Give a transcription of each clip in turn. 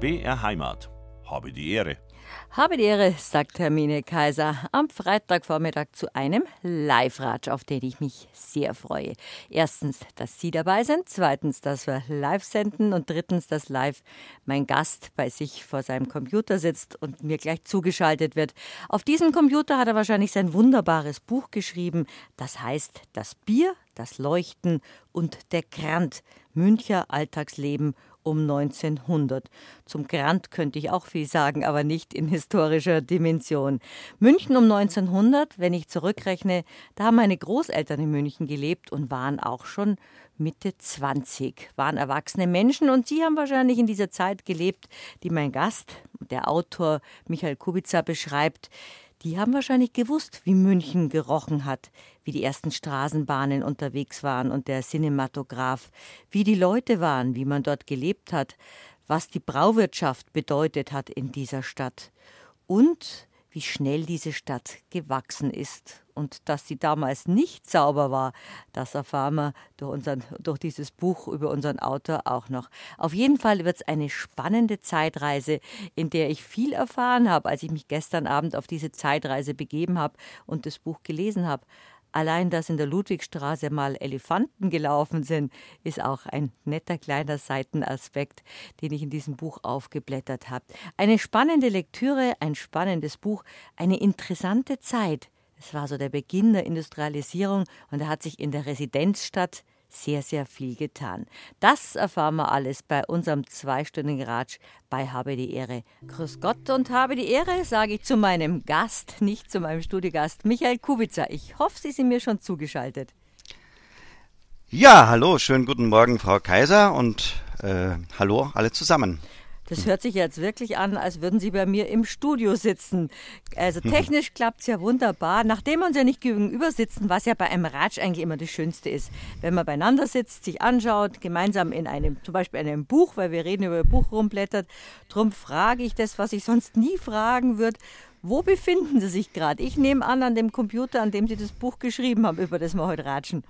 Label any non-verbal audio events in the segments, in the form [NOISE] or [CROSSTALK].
BR Heimat. Habe die Ehre. Habe die Ehre, sagt Hermine Kaiser, am Freitagvormittag zu einem Live-Ratsch, auf den ich mich sehr freue. Erstens, dass Sie dabei sind, zweitens, dass wir live senden und drittens, dass live mein Gast bei sich vor seinem Computer sitzt und mir gleich zugeschaltet wird. Auf diesem Computer hat er wahrscheinlich sein wunderbares Buch geschrieben, das heißt Das Bier, das Leuchten und der Grant, Müncher Alltagsleben um 1900. Zum Grant könnte ich auch viel sagen, aber nicht in historischer Dimension. München um 1900, wenn ich zurückrechne, da haben meine Großeltern in München gelebt und waren auch schon Mitte 20, waren erwachsene Menschen und sie haben wahrscheinlich in dieser Zeit gelebt, die mein Gast, der Autor Michael Kubica beschreibt. Die haben wahrscheinlich gewusst, wie München gerochen hat, wie die ersten Straßenbahnen unterwegs waren und der Cinematograph, wie die Leute waren, wie man dort gelebt hat, was die Brauwirtschaft bedeutet hat in dieser Stadt und wie schnell diese Stadt gewachsen ist und dass sie damals nicht sauber war, das erfahren wir durch, unseren, durch dieses Buch über unseren Autor auch noch. Auf jeden Fall wird es eine spannende Zeitreise, in der ich viel erfahren habe, als ich mich gestern Abend auf diese Zeitreise begeben habe und das Buch gelesen habe. Allein, dass in der Ludwigstraße mal Elefanten gelaufen sind, ist auch ein netter kleiner Seitenaspekt, den ich in diesem Buch aufgeblättert habe. Eine spannende Lektüre, ein spannendes Buch, eine interessante Zeit. Es war so der Beginn der Industrialisierung und er hat sich in der Residenzstadt sehr, sehr viel getan. Das erfahren wir alles bei unserem zweistündigen Ratsch bei Habe die Ehre. Grüß Gott und habe die Ehre, sage ich zu meinem Gast, nicht zu meinem Studiogast, Michael Kubica. Ich hoffe, Sie sind mir schon zugeschaltet. Ja, hallo, schönen guten Morgen, Frau Kaiser und äh, hallo alle zusammen. Das hört sich jetzt wirklich an, als würden Sie bei mir im Studio sitzen. Also [LAUGHS] technisch klappt es ja wunderbar. Nachdem wir uns ja nicht gegenüber sitzen, was ja bei einem Ratsch eigentlich immer das Schönste ist. Wenn man beieinander sitzt, sich anschaut, gemeinsam in einem, zum Beispiel in einem Buch, weil wir reden über ein Buch rumblättert. Drum frage ich das, was ich sonst nie fragen würde. Wo befinden Sie sich gerade? Ich nehme an, an dem Computer, an dem Sie das Buch geschrieben haben, über das wir heute ratschen.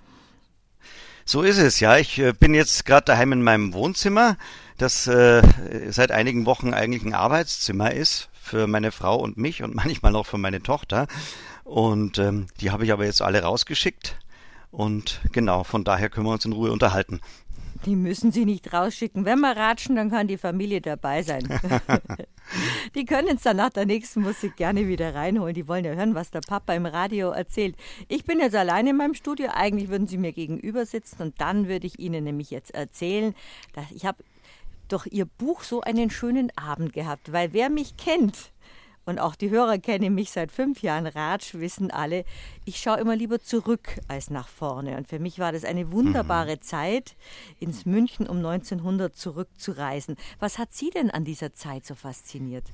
So ist es, ja. Ich äh, bin jetzt gerade daheim in meinem Wohnzimmer, das äh, seit einigen Wochen eigentlich ein Arbeitszimmer ist für meine Frau und mich und [LAUGHS] manchmal noch für meine Tochter. Und ähm, die habe ich aber jetzt alle rausgeschickt. Und genau, von daher können wir uns in Ruhe unterhalten. Die müssen Sie nicht rausschicken. Wenn wir ratschen, dann kann die Familie dabei sein. [LAUGHS] die können es dann nach der nächsten Musik gerne wieder reinholen. Die wollen ja hören, was der Papa im Radio erzählt. Ich bin jetzt alleine in meinem Studio. Eigentlich würden Sie mir gegenüber sitzen und dann würde ich Ihnen nämlich jetzt erzählen, dass ich habe durch Ihr Buch so einen schönen Abend gehabt, weil wer mich kennt, und auch die Hörer kennen mich seit fünf Jahren Ratsch, wissen alle, ich schaue immer lieber zurück als nach vorne. Und für mich war das eine wunderbare mhm. Zeit, ins München um 1900 zurückzureisen. Was hat Sie denn an dieser Zeit so fasziniert?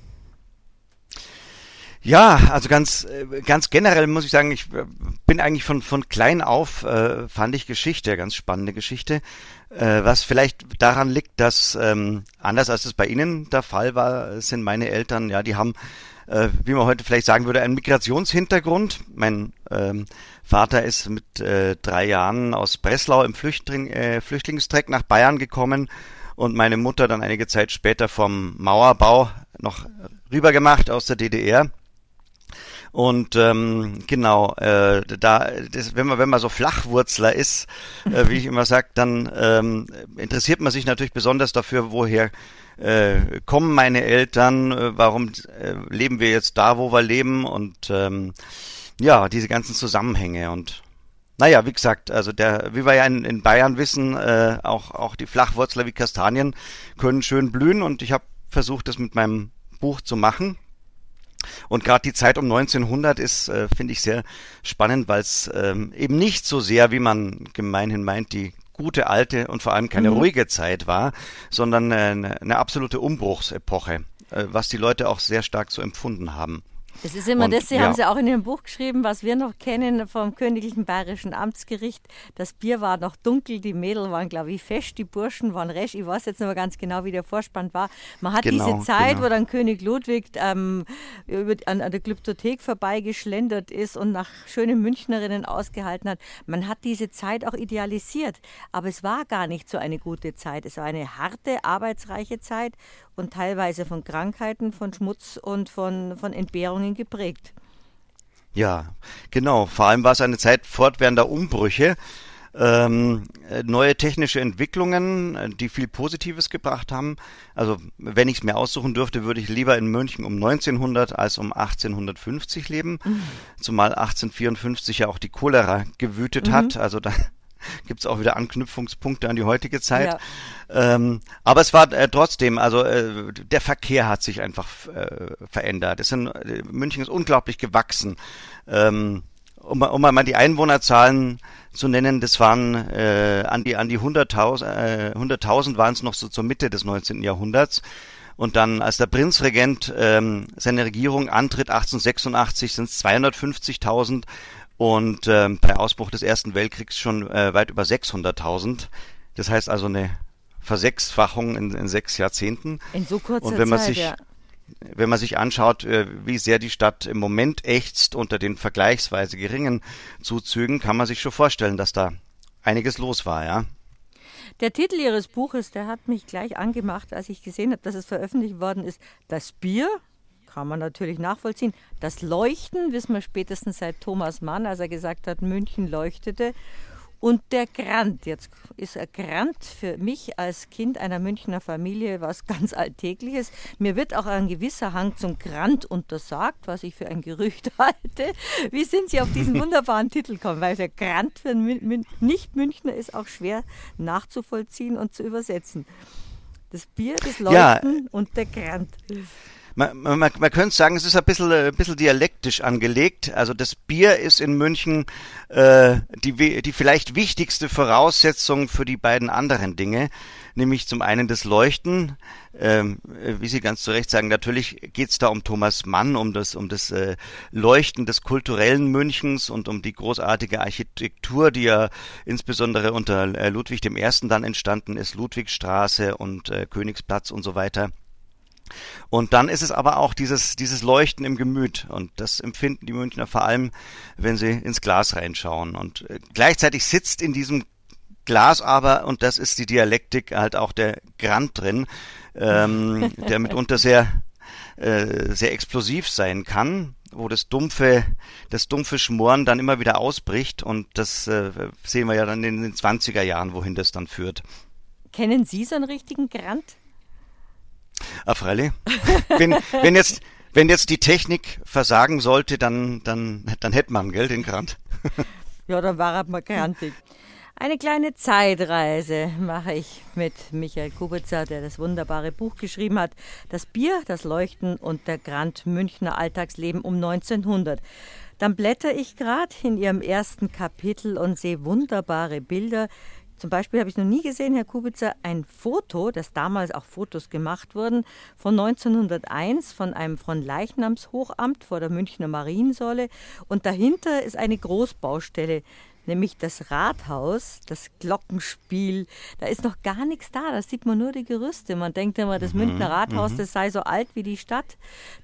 Ja, also ganz, äh, ganz generell muss ich sagen, ich äh, bin eigentlich von, von klein auf, äh, fand ich Geschichte, ganz spannende Geschichte, äh, was vielleicht daran liegt, dass ähm, anders als es bei Ihnen der Fall war, sind meine Eltern, ja, die haben äh, wie man heute vielleicht sagen würde, einen Migrationshintergrund. Mein ähm, Vater ist mit äh, drei Jahren aus Breslau im Flüchtling, äh, Flüchtlingstreck nach Bayern gekommen und meine Mutter dann einige Zeit später vom Mauerbau noch rübergemacht aus der DDR. Und ähm, genau, äh, da, das, wenn man wenn man so Flachwurzler ist, äh, wie ich immer sage, dann ähm, interessiert man sich natürlich besonders dafür, woher äh, kommen meine Eltern, äh, warum äh, leben wir jetzt da, wo wir leben und ähm, ja, diese ganzen Zusammenhänge und naja, wie gesagt, also der, wie wir ja in, in Bayern wissen, äh, auch, auch die Flachwurzler wie Kastanien können schön blühen und ich habe versucht, das mit meinem Buch zu machen. Und gerade die Zeit um 1900 ist, äh, finde ich, sehr spannend, weil es ähm, eben nicht so sehr, wie man gemeinhin meint, die gute alte und vor allem keine mhm. ruhige Zeit war, sondern eine, eine absolute Umbruchsepoche, äh, was die Leute auch sehr stark so empfunden haben. Das ist immer und, das, Sie ja. haben Sie auch in Ihrem Buch geschrieben, was wir noch kennen vom Königlichen Bayerischen Amtsgericht. Das Bier war noch dunkel, die Mädel waren, glaube ich, fest, die Burschen waren resch. Ich weiß jetzt nicht mehr ganz genau, wie der Vorspann war. Man hat genau, diese Zeit, genau. wo dann König Ludwig ähm, über, an, an der Glyptothek vorbeigeschlendert ist und nach schönen Münchnerinnen ausgehalten hat. Man hat diese Zeit auch idealisiert. Aber es war gar nicht so eine gute Zeit. Es war eine harte, arbeitsreiche Zeit und teilweise von Krankheiten, von Schmutz und von, von Entbehrungen geprägt. Ja, genau. Vor allem war es eine Zeit fortwährender Umbrüche. Ähm, neue technische Entwicklungen, die viel Positives gebracht haben. Also wenn ich es mir aussuchen dürfte, würde ich lieber in München um 1900 als um 1850 leben, mhm. zumal 1854 ja auch die Cholera gewütet mhm. hat. Also da gibt es auch wieder Anknüpfungspunkte an die heutige Zeit. Ja. Ähm, aber es war äh, trotzdem, also äh, der Verkehr hat sich einfach äh, verändert. Es sind, äh, München ist unglaublich gewachsen. Ähm, um, um mal die Einwohnerzahlen zu nennen, das waren äh, an die an die 100.000 äh, 100.000 waren es noch so zur Mitte des 19. Jahrhunderts. Und dann, als der Prinzregent ähm, seine Regierung antritt, 1886, sind es 250.000 und ähm, bei Ausbruch des Ersten Weltkriegs schon äh, weit über 600.000. Das heißt also eine Versechsfachung in, in sechs Jahrzehnten. In so kurzer Und wenn man Zeit, sich, ja. wenn man sich anschaut, äh, wie sehr die Stadt im Moment ächzt unter den vergleichsweise geringen Zuzügen, kann man sich schon vorstellen, dass da einiges los war, ja. Der Titel Ihres Buches, der hat mich gleich angemacht, als ich gesehen habe, dass es veröffentlicht worden ist. Das Bier, kann man natürlich nachvollziehen. Das Leuchten wissen wir spätestens seit Thomas Mann, als er gesagt hat, München leuchtete. Und der Grant, jetzt ist er Grant für mich als Kind einer Münchner Familie was ganz Alltägliches. Mir wird auch ein gewisser Hang zum Grant untersagt, was ich für ein Gerücht [LAUGHS] halte. Wie sind Sie auf diesen [LAUGHS] wunderbaren Titel gekommen? Weil der Grant für einen Nicht-Münchner ist auch schwer nachzuvollziehen und zu übersetzen. Das Bier, das Leuchten ja. und der Grant man, man, man könnte sagen, es ist ein bisschen, ein bisschen dialektisch angelegt. Also das Bier ist in München äh, die, die vielleicht wichtigste Voraussetzung für die beiden anderen Dinge, nämlich zum einen das Leuchten. Ähm, wie Sie ganz zu Recht sagen, natürlich geht es da um Thomas Mann, um das, um das äh, Leuchten des kulturellen Münchens und um die großartige Architektur, die ja insbesondere unter äh, Ludwig I. dann entstanden ist, Ludwigstraße und äh, Königsplatz und so weiter. Und dann ist es aber auch dieses, dieses Leuchten im Gemüt. Und das empfinden die Münchner vor allem, wenn sie ins Glas reinschauen. Und äh, gleichzeitig sitzt in diesem Glas aber, und das ist die Dialektik, halt auch der Grant drin, ähm, [LAUGHS] der mitunter sehr, äh, sehr explosiv sein kann wo das dumpfe, das dumpfe Schmoren dann immer wieder ausbricht und das äh, sehen wir ja dann in den 20er Jahren, wohin das dann führt. Kennen Sie so einen richtigen Grant? Ah, freilich. Wenn, wenn jetzt, wenn jetzt die Technik versagen sollte, dann, dann, dann hätte man, gell, den Grant. [LAUGHS] ja, dann war er mal grantig. Eine kleine Zeitreise mache ich mit Michael Kubitzer, der das wunderbare Buch geschrieben hat. Das Bier, das Leuchten und der Grand Münchner Alltagsleben um 1900. Dann blätter ich gerade in ihrem ersten Kapitel und sehe wunderbare Bilder, zum Beispiel habe ich noch nie gesehen, Herr Kubitzer, ein Foto, das damals auch Fotos gemacht wurden, von 1901 von einem von Leichnamshochamt vor der Münchner Mariensäule. Und dahinter ist eine Großbaustelle nämlich das Rathaus, das Glockenspiel. Da ist noch gar nichts da, da sieht man nur die Gerüste. Man denkt immer, das mhm, Münchner Rathaus, mhm. das sei so alt wie die Stadt.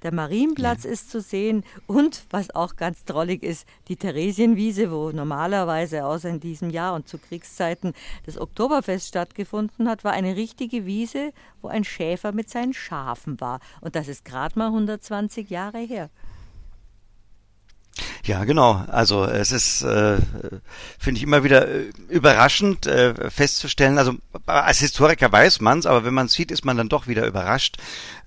Der Marienplatz ja. ist zu sehen und, was auch ganz drollig ist, die Theresienwiese, wo normalerweise außer in diesem Jahr und zu Kriegszeiten das Oktoberfest stattgefunden hat, war eine richtige Wiese, wo ein Schäfer mit seinen Schafen war. Und das ist gerade mal 120 Jahre her. Ja, genau. Also es ist, äh, finde ich immer wieder äh, überraschend äh, festzustellen. Also als Historiker weiß man's, aber wenn man sieht, ist man dann doch wieder überrascht,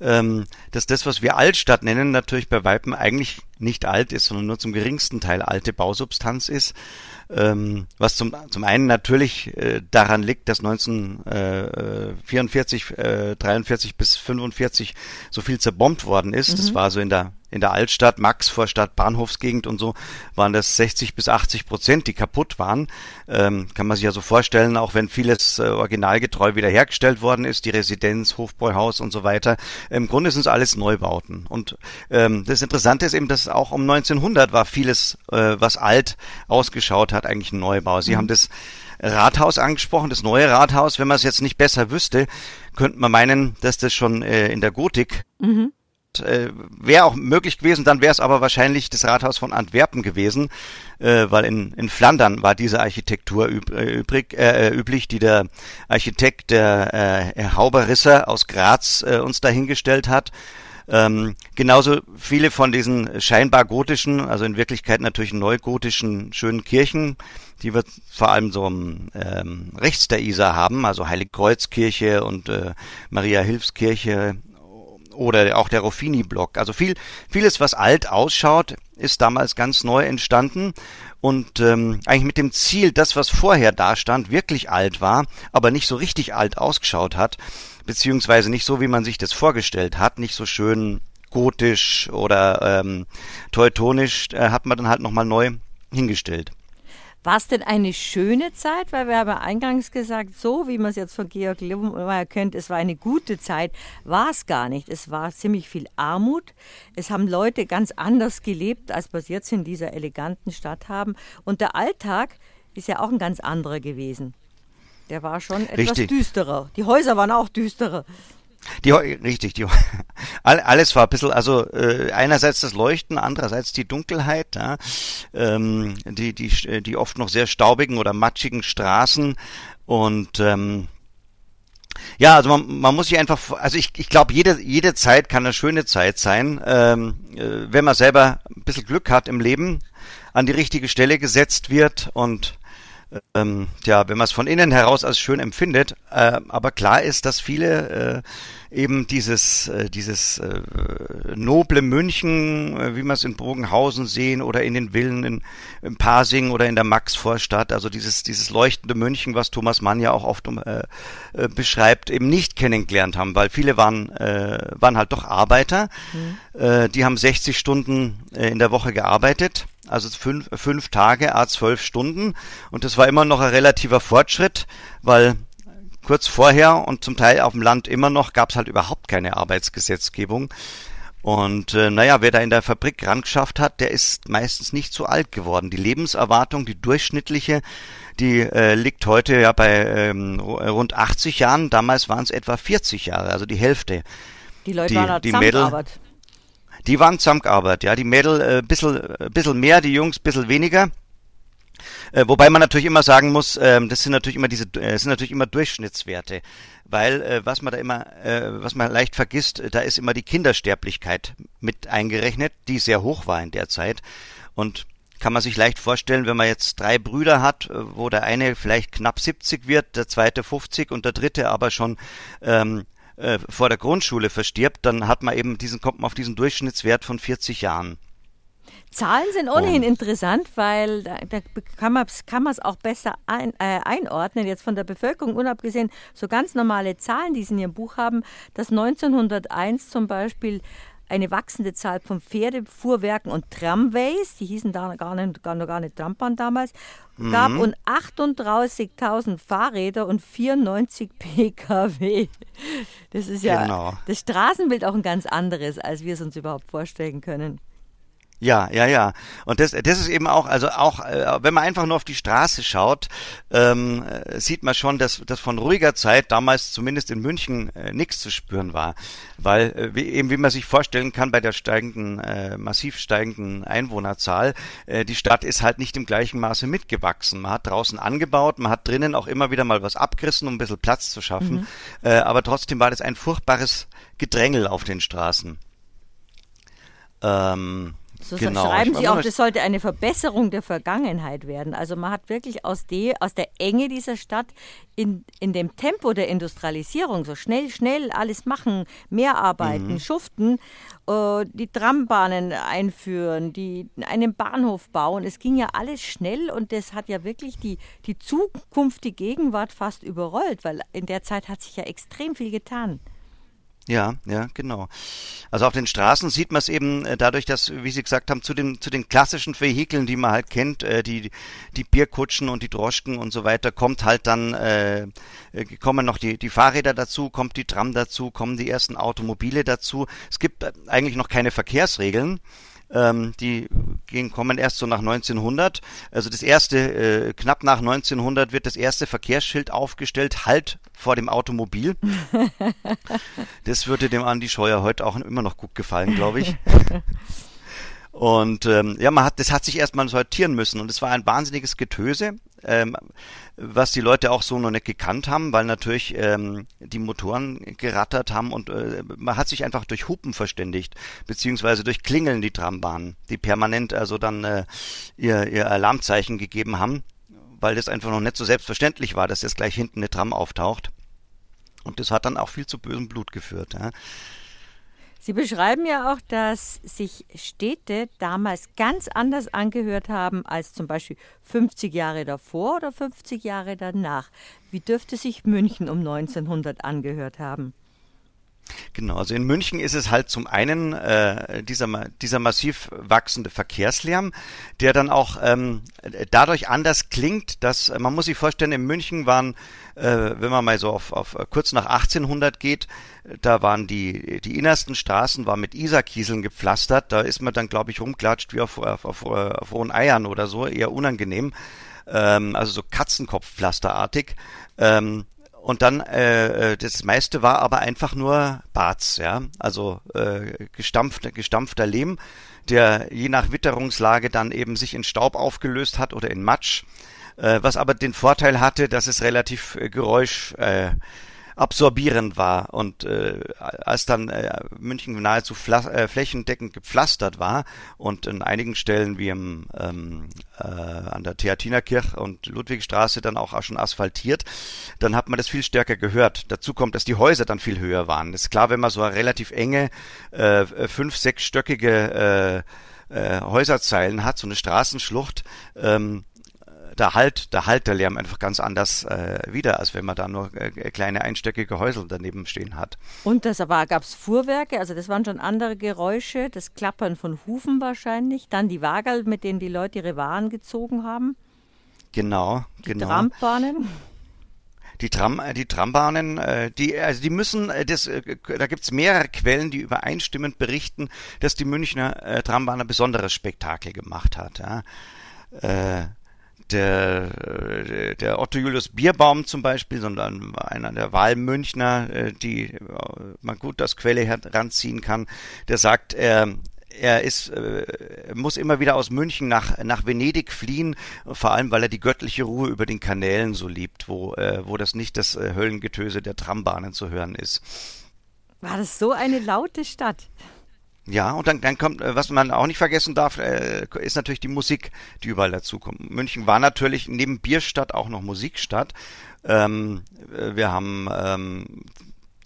ähm, dass das, was wir Altstadt nennen, natürlich bei Weipen eigentlich nicht alt ist, sondern nur zum geringsten Teil alte Bausubstanz ist. Ähm, was zum, zum einen natürlich äh, daran liegt, dass 1944, äh, 43 bis 45 so viel zerbombt worden ist. Mhm. Das war so in der in der Altstadt, Max vor Stadt, Bahnhofsgegend und so, waren das 60 bis 80 Prozent, die kaputt waren. Ähm, kann man sich ja so vorstellen, auch wenn vieles äh, originalgetreu wiederhergestellt worden ist, die Residenz, Hofbräuhaus und so weiter. Im Grunde sind es alles Neubauten. Und ähm, das Interessante ist eben, dass auch um 1900 war vieles, äh, was alt ausgeschaut hat, eigentlich ein Neubau. Sie mhm. haben das Rathaus angesprochen, das neue Rathaus. Wenn man es jetzt nicht besser wüsste, könnte man meinen, dass das schon äh, in der Gotik mhm äh, wäre auch möglich gewesen, dann wäre es aber wahrscheinlich das Rathaus von Antwerpen gewesen, äh, weil in, in Flandern war diese Architektur üb, äh, übrig, äh, üblich, die der Architekt der äh, Herr Hauberrisser aus Graz äh, uns dahingestellt hat. Ähm, genauso viele von diesen scheinbar gotischen, also in Wirklichkeit natürlich neugotischen schönen Kirchen, die wir vor allem so ähm, rechts der Isar haben, also Heiligkreuzkirche und äh, Maria Hilfskirche oder auch der Ruffini-Block. Also viel, vieles, was alt ausschaut, ist damals ganz neu entstanden und ähm, eigentlich mit dem Ziel, das, was vorher da stand, wirklich alt war, aber nicht so richtig alt ausgeschaut hat, beziehungsweise nicht so, wie man sich das vorgestellt hat, nicht so schön gotisch oder ähm, teutonisch, äh, hat man dann halt nochmal neu hingestellt. War es denn eine schöne Zeit? Weil wir haben eingangs gesagt, so wie man es jetzt von Georg Lümmeyer kennt, es war eine gute Zeit, war es gar nicht. Es war ziemlich viel Armut. Es haben Leute ganz anders gelebt, als wir es jetzt in dieser eleganten Stadt haben. Und der Alltag ist ja auch ein ganz anderer gewesen. Der war schon etwas Richtig. düsterer. Die Häuser waren auch düsterer. Die, richtig, die, [LAUGHS] alles war ein bisschen, also äh, einerseits das Leuchten, andererseits die Dunkelheit, ja, ähm, die, die, die oft noch sehr staubigen oder matschigen Straßen und ähm, ja, also man, man muss sich einfach, also ich, ich glaube, jede, jede Zeit kann eine schöne Zeit sein, ähm, äh, wenn man selber ein bisschen Glück hat im Leben, an die richtige Stelle gesetzt wird und ähm, ja, wenn man es von innen heraus als schön empfindet. Äh, aber klar ist, dass viele äh, eben dieses, äh, dieses äh, noble München, äh, wie wir es in Bogenhausen sehen oder in den Villen in, in Pasing oder in der Maxvorstadt, also dieses, dieses leuchtende München, was Thomas Mann ja auch oft äh, äh, beschreibt, eben nicht kennengelernt haben, weil viele waren, äh, waren halt doch Arbeiter. Mhm. Äh, die haben 60 Stunden äh, in der Woche gearbeitet also fünf, fünf Tage, a zwölf Stunden. Und das war immer noch ein relativer Fortschritt, weil kurz vorher und zum Teil auf dem Land immer noch gab es halt überhaupt keine Arbeitsgesetzgebung. Und äh, naja, wer da in der Fabrik ran geschafft hat, der ist meistens nicht so alt geworden. Die Lebenserwartung, die durchschnittliche, die äh, liegt heute ja bei ähm, rund 80 Jahren. Damals waren es etwa 40 Jahre, also die Hälfte. Die Leute die, waren die Mädel, die waren zusammengearbeitet, ja. Die Mädel äh, bisschen, äh, bisschen mehr, die Jungs bisschen weniger. Äh, wobei man natürlich immer sagen muss, äh, das sind natürlich immer diese, äh, sind natürlich immer Durchschnittswerte, weil äh, was man da immer, äh, was man leicht vergisst, da ist immer die Kindersterblichkeit mit eingerechnet, die sehr hoch war in der Zeit und kann man sich leicht vorstellen, wenn man jetzt drei Brüder hat, äh, wo der eine vielleicht knapp 70 wird, der zweite 50 und der dritte aber schon ähm, äh, vor der Grundschule verstirbt, dann hat man eben diesen, kommt man auf diesen Durchschnittswert von 40 Jahren. Zahlen sind ohnehin und. interessant, weil da, da kann man es kann auch besser ein, äh, einordnen. Jetzt von der Bevölkerung unabgesehen, so ganz normale Zahlen, die Sie in Ihrem Buch haben, dass 1901 zum Beispiel eine wachsende Zahl von Pferdefuhrwerken und Tramways, die hießen da gar nicht, gar, gar nicht Trambahn damals, mhm. gab und 38.000 Fahrräder und 94 [LAUGHS] Pkw. Das ist ja genau. das Straßenbild auch ein ganz anderes, als wir es uns überhaupt vorstellen können. Ja, ja, ja. Und das, das ist eben auch, also auch, äh, wenn man einfach nur auf die Straße schaut, ähm, äh, sieht man schon, dass, dass von ruhiger Zeit damals zumindest in München äh, nichts zu spüren war. Weil, äh, wie, eben wie man sich vorstellen kann, bei der steigenden, äh, massiv steigenden Einwohnerzahl, äh, die Stadt ist halt nicht im gleichen Maße mitgewachsen. Man hat draußen angebaut, man hat drinnen auch immer wieder mal was abgerissen, um ein bisschen Platz zu schaffen. Mhm. Äh, aber trotzdem war das ein furchtbares Gedrängel auf den Straßen. Ähm, so genau. schreiben Sie auch, das sollte eine Verbesserung der Vergangenheit werden. Also man hat wirklich aus, die, aus der Enge dieser Stadt in, in dem Tempo der Industrialisierung, so schnell, schnell alles machen, mehr arbeiten, mhm. schuften, äh, die Trambahnen einführen, die, einen Bahnhof bauen. Es ging ja alles schnell und das hat ja wirklich die, die Zukunft, die Gegenwart fast überrollt, weil in der Zeit hat sich ja extrem viel getan. Ja, ja, genau. Also auf den Straßen sieht man es eben äh, dadurch, dass, wie Sie gesagt haben, zu den, zu den klassischen Vehikeln, die man halt kennt, äh, die, die Bierkutschen und die Droschken und so weiter, kommt halt dann, äh, äh, kommen noch die, die Fahrräder dazu, kommt die Tram dazu, kommen die ersten Automobile dazu. Es gibt eigentlich noch keine Verkehrsregeln. Ähm, die gehen, kommen erst so nach 1900. Also das erste, äh, knapp nach 1900 wird das erste Verkehrsschild aufgestellt, halt vor dem Automobil. [LAUGHS] das würde dem Andi Scheuer heute auch immer noch gut gefallen, glaube ich. [LAUGHS] Und ähm, ja, man hat, das hat sich erstmal sortieren müssen und es war ein wahnsinniges Getöse, ähm, was die Leute auch so noch nicht gekannt haben, weil natürlich ähm, die Motoren gerattert haben und äh, man hat sich einfach durch Hupen verständigt, beziehungsweise durch Klingeln die Trambahnen, die permanent also dann äh, ihr, ihr Alarmzeichen gegeben haben, weil das einfach noch nicht so selbstverständlich war, dass jetzt gleich hinten eine Tram auftaucht. Und das hat dann auch viel zu bösem Blut geführt. Ja. Sie beschreiben ja auch, dass sich Städte damals ganz anders angehört haben als zum Beispiel 50 Jahre davor oder 50 Jahre danach. Wie dürfte sich München um 1900 angehört haben? Genau, also in München ist es halt zum einen äh, dieser, dieser massiv wachsende Verkehrslärm, der dann auch ähm, dadurch anders klingt, dass man muss sich vorstellen, in München waren, äh, wenn man mal so auf, auf kurz nach 1800 geht, da waren die die innersten Straßen war mit Isarkieseln gepflastert, da ist man dann glaube ich rumklatscht wie auf, auf, auf, auf hohen Eiern oder so, eher unangenehm, ähm, also so Katzenkopfpflasterartig. Ähm, und dann äh, äh, das meiste war aber einfach nur Barz, ja, also äh, gestampfter, gestampfter Lehm, der je nach Witterungslage dann eben sich in Staub aufgelöst hat oder in Matsch, äh, was aber den Vorteil hatte, dass es relativ äh, Geräusch äh, absorbierend war. Und äh, als dann äh, München nahezu äh, flächendeckend gepflastert war und in einigen Stellen wie im, ähm, äh, an der Theatinerkirche und Ludwigstraße dann auch, schon asphaltiert, dann hat man das viel stärker gehört. Dazu kommt, dass die Häuser dann viel höher waren. Das ist klar, wenn man so eine relativ enge, äh, fünf-, sechsstöckige äh, äh, Häuserzeilen hat, so eine Straßenschlucht, ähm, da halt, da halt der Lärm einfach ganz anders äh, wieder, als wenn man da nur äh, kleine einstöckige Häusel daneben stehen hat. Und das aber gab es Fuhrwerke, also das waren schon andere Geräusche, das Klappern von Hufen wahrscheinlich, dann die Wagerl, mit denen die Leute ihre Waren gezogen haben. Genau, die genau. Trambahnen. Die, Tram, äh, die Trambahnen, äh, die, also die müssen, äh, das, da gibt's mehrere Quellen, die übereinstimmend berichten, dass die Münchner äh, Trambahn ein besonderes Spektakel gemacht hat. Ja. Äh, der, der Otto Julius Bierbaum zum Beispiel, sondern einer der Wahlmünchner, äh, die äh, man gut als Quelle heranziehen kann, der sagt, er, er ist, äh, muss immer wieder aus München nach, nach Venedig fliehen, vor allem weil er die göttliche Ruhe über den Kanälen so liebt, wo, wo das nicht das Höllengetöse der Trambahnen zu hören ist. War das so eine laute Stadt? Ja, und dann, dann kommt, äh, was man auch nicht vergessen darf, äh, ist natürlich die Musik, die überall dazukommt. München war natürlich neben Bierstadt auch noch Musikstadt. Ähm, äh, wir haben ähm,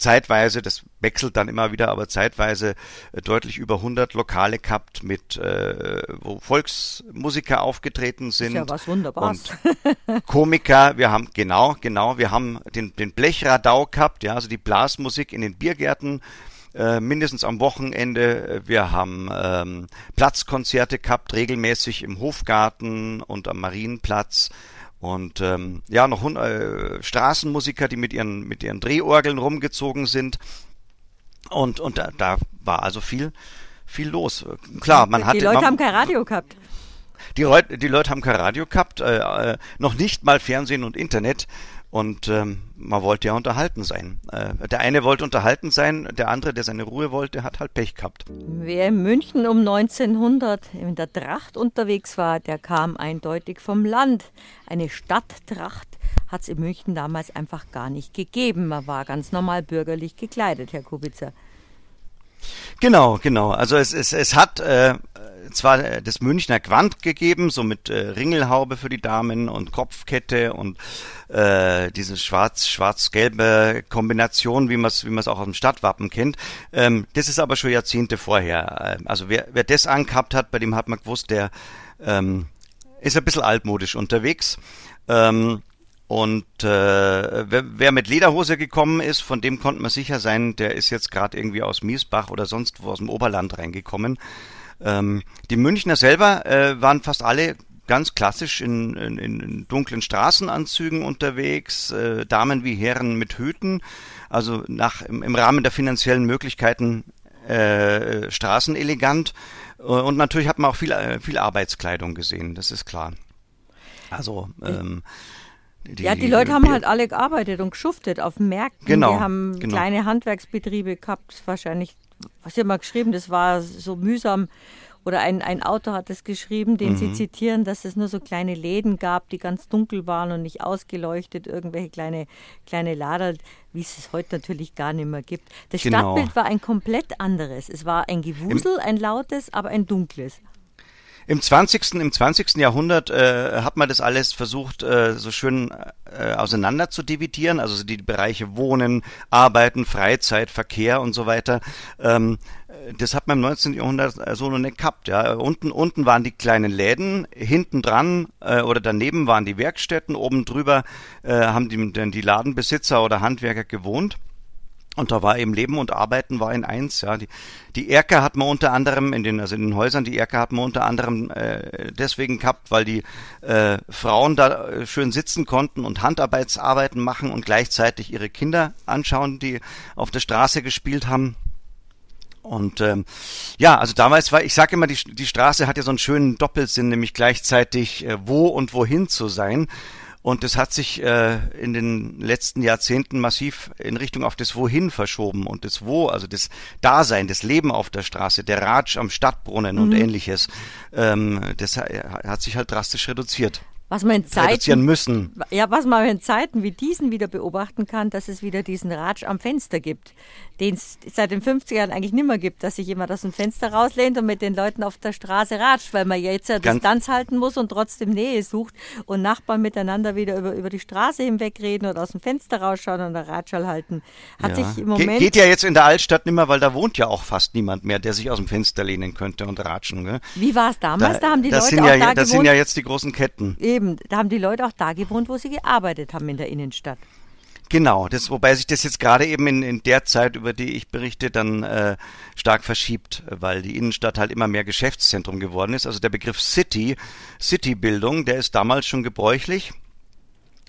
zeitweise, das wechselt dann immer wieder, aber zeitweise deutlich über 100 Lokale gehabt, mit äh, wo Volksmusiker aufgetreten sind. Ist ja was Wunderbares. Und Komiker, wir haben, genau, genau, wir haben den, den Blechradau gehabt, ja, also die Blasmusik in den Biergärten äh, mindestens am Wochenende. Wir haben ähm, Platzkonzerte gehabt, regelmäßig im Hofgarten und am Marienplatz. Und ähm, ja, noch äh, Straßenmusiker, die mit ihren, mit ihren Drehorgeln rumgezogen sind. Und, und da, da war also viel, viel los. Klar, man hat. Die Leute man, haben kein Radio gehabt. Die, Leute, die Leute haben kein Radio gehabt, äh, äh, noch nicht mal Fernsehen und Internet. Und ähm, man wollte ja unterhalten sein. Äh, der eine wollte unterhalten sein, der andere, der seine Ruhe wollte, hat halt Pech gehabt. Wer in München um 1900 in der Tracht unterwegs war, der kam eindeutig vom Land. Eine Stadttracht hat es in München damals einfach gar nicht gegeben. Man war ganz normal bürgerlich gekleidet, Herr Kubitzer. Genau, genau. Also es, es, es hat äh, zwar das Münchner Quant gegeben, so mit äh, Ringelhaube für die Damen und Kopfkette und äh, diese schwarz-schwarz-gelbe Kombination, wie man es wie man's auch aus dem Stadtwappen kennt. Ähm, das ist aber schon Jahrzehnte vorher. Ähm, also wer, wer das angehabt hat, bei dem hat man gewusst, der ähm, ist ein bisschen altmodisch unterwegs. Ähm, Und äh, wer, wer mit Lederhose gekommen ist, von dem konnte man sicher sein, der ist jetzt gerade irgendwie aus Miesbach oder sonst wo aus dem Oberland reingekommen. Ähm, die Münchner selber äh, waren fast alle ganz klassisch in, in, in dunklen Straßenanzügen unterwegs, äh, Damen wie Herren mit Hüten, also nach im, im Rahmen der finanziellen Möglichkeiten äh, straßenelegant. Äh, und natürlich hat man auch viel, äh, viel Arbeitskleidung gesehen, das ist klar. Also ähm, die, ja, die Leute haben halt alle gearbeitet und geschuftet auf Märkten. Genau, die haben genau. kleine Handwerksbetriebe gehabt, wahrscheinlich, was sie mal geschrieben, das war so mühsam. Oder ein, ein Autor hat es geschrieben, den mhm. sie zitieren, dass es nur so kleine Läden gab, die ganz dunkel waren und nicht ausgeleuchtet, irgendwelche kleine, kleine Lader, wie es es heute natürlich gar nicht mehr gibt. Das Genau. Stadtbild war ein komplett anderes. Es war ein Gewusel, ein lautes, aber ein dunkles. Im 20. im 20. Jahrhundert äh, hat man das alles versucht, äh, so schön äh, auseinander zu dividieren, also die Bereiche Wohnen, Arbeiten, Freizeit, Verkehr und so weiter. Ähm, das hat man im 19. Jahrhundert äh, so noch nicht gehabt. Ja. Unten, unten waren die kleinen Läden, hinten dran äh, oder daneben waren die Werkstätten, oben drüber äh, haben die, denn die Ladenbesitzer oder Handwerker gewohnt. Und da war eben Leben und Arbeiten war in eins, ja. Die, die Erker hat man unter anderem in den, also in den Häusern, die Erker hat man unter anderem äh, deswegen gehabt, weil die äh, Frauen da äh, schön sitzen konnten und Handarbeitsarbeiten machen und gleichzeitig ihre Kinder anschauen, die auf der Straße gespielt haben. Und ähm, ja, also damals war, ich sage immer, die, die Straße hat ja so einen schönen Doppelsinn, nämlich gleichzeitig äh, wo und wohin zu sein. Und das hat sich äh, in den letzten Jahrzehnten massiv in Richtung auf das Wohin verschoben. Und das Wo, also das Dasein, das Leben auf der Straße, der Ratsch am Stadtbrunnen und ähnliches, ähm, das hat sich halt drastisch reduziert. Was man in Zeiten, müssen. ja, was man in Zeiten wie diesen wieder beobachten kann, dass es wieder diesen Ratsch am Fenster gibt, den es seit den 50er Jahren eigentlich nicht mehr gibt, dass sich jemand aus dem Fenster rauslehnt und mit den Leuten auf der Straße ratscht, weil man ja jetzt ja Ganz- Distanz halten muss und trotzdem Nähe sucht und Nachbarn miteinander wieder über, über die Straße hinweg reden oder aus dem Fenster rausschauen und der Ratschall halten. Hat Ja. sich im Ge- Moment Geht ja jetzt in der Altstadt nimmer, weil da wohnt ja auch fast niemand mehr, der sich aus dem Fenster lehnen könnte und ratschen. Gell? Wie war es damals? Da, haben die das Leute sind auch ja, da das sind gewohnt. ja jetzt die großen Ketten. Eben, da haben die Leute auch da gewohnt, wo sie gearbeitet haben in der Innenstadt. Genau, das, wobei sich das jetzt gerade eben in, in der Zeit, über die ich berichte, dann äh, stark verschiebt, weil die Innenstadt halt immer mehr Geschäftszentrum geworden ist. Also der Begriff City, Citybildung, der ist damals schon gebräuchlich.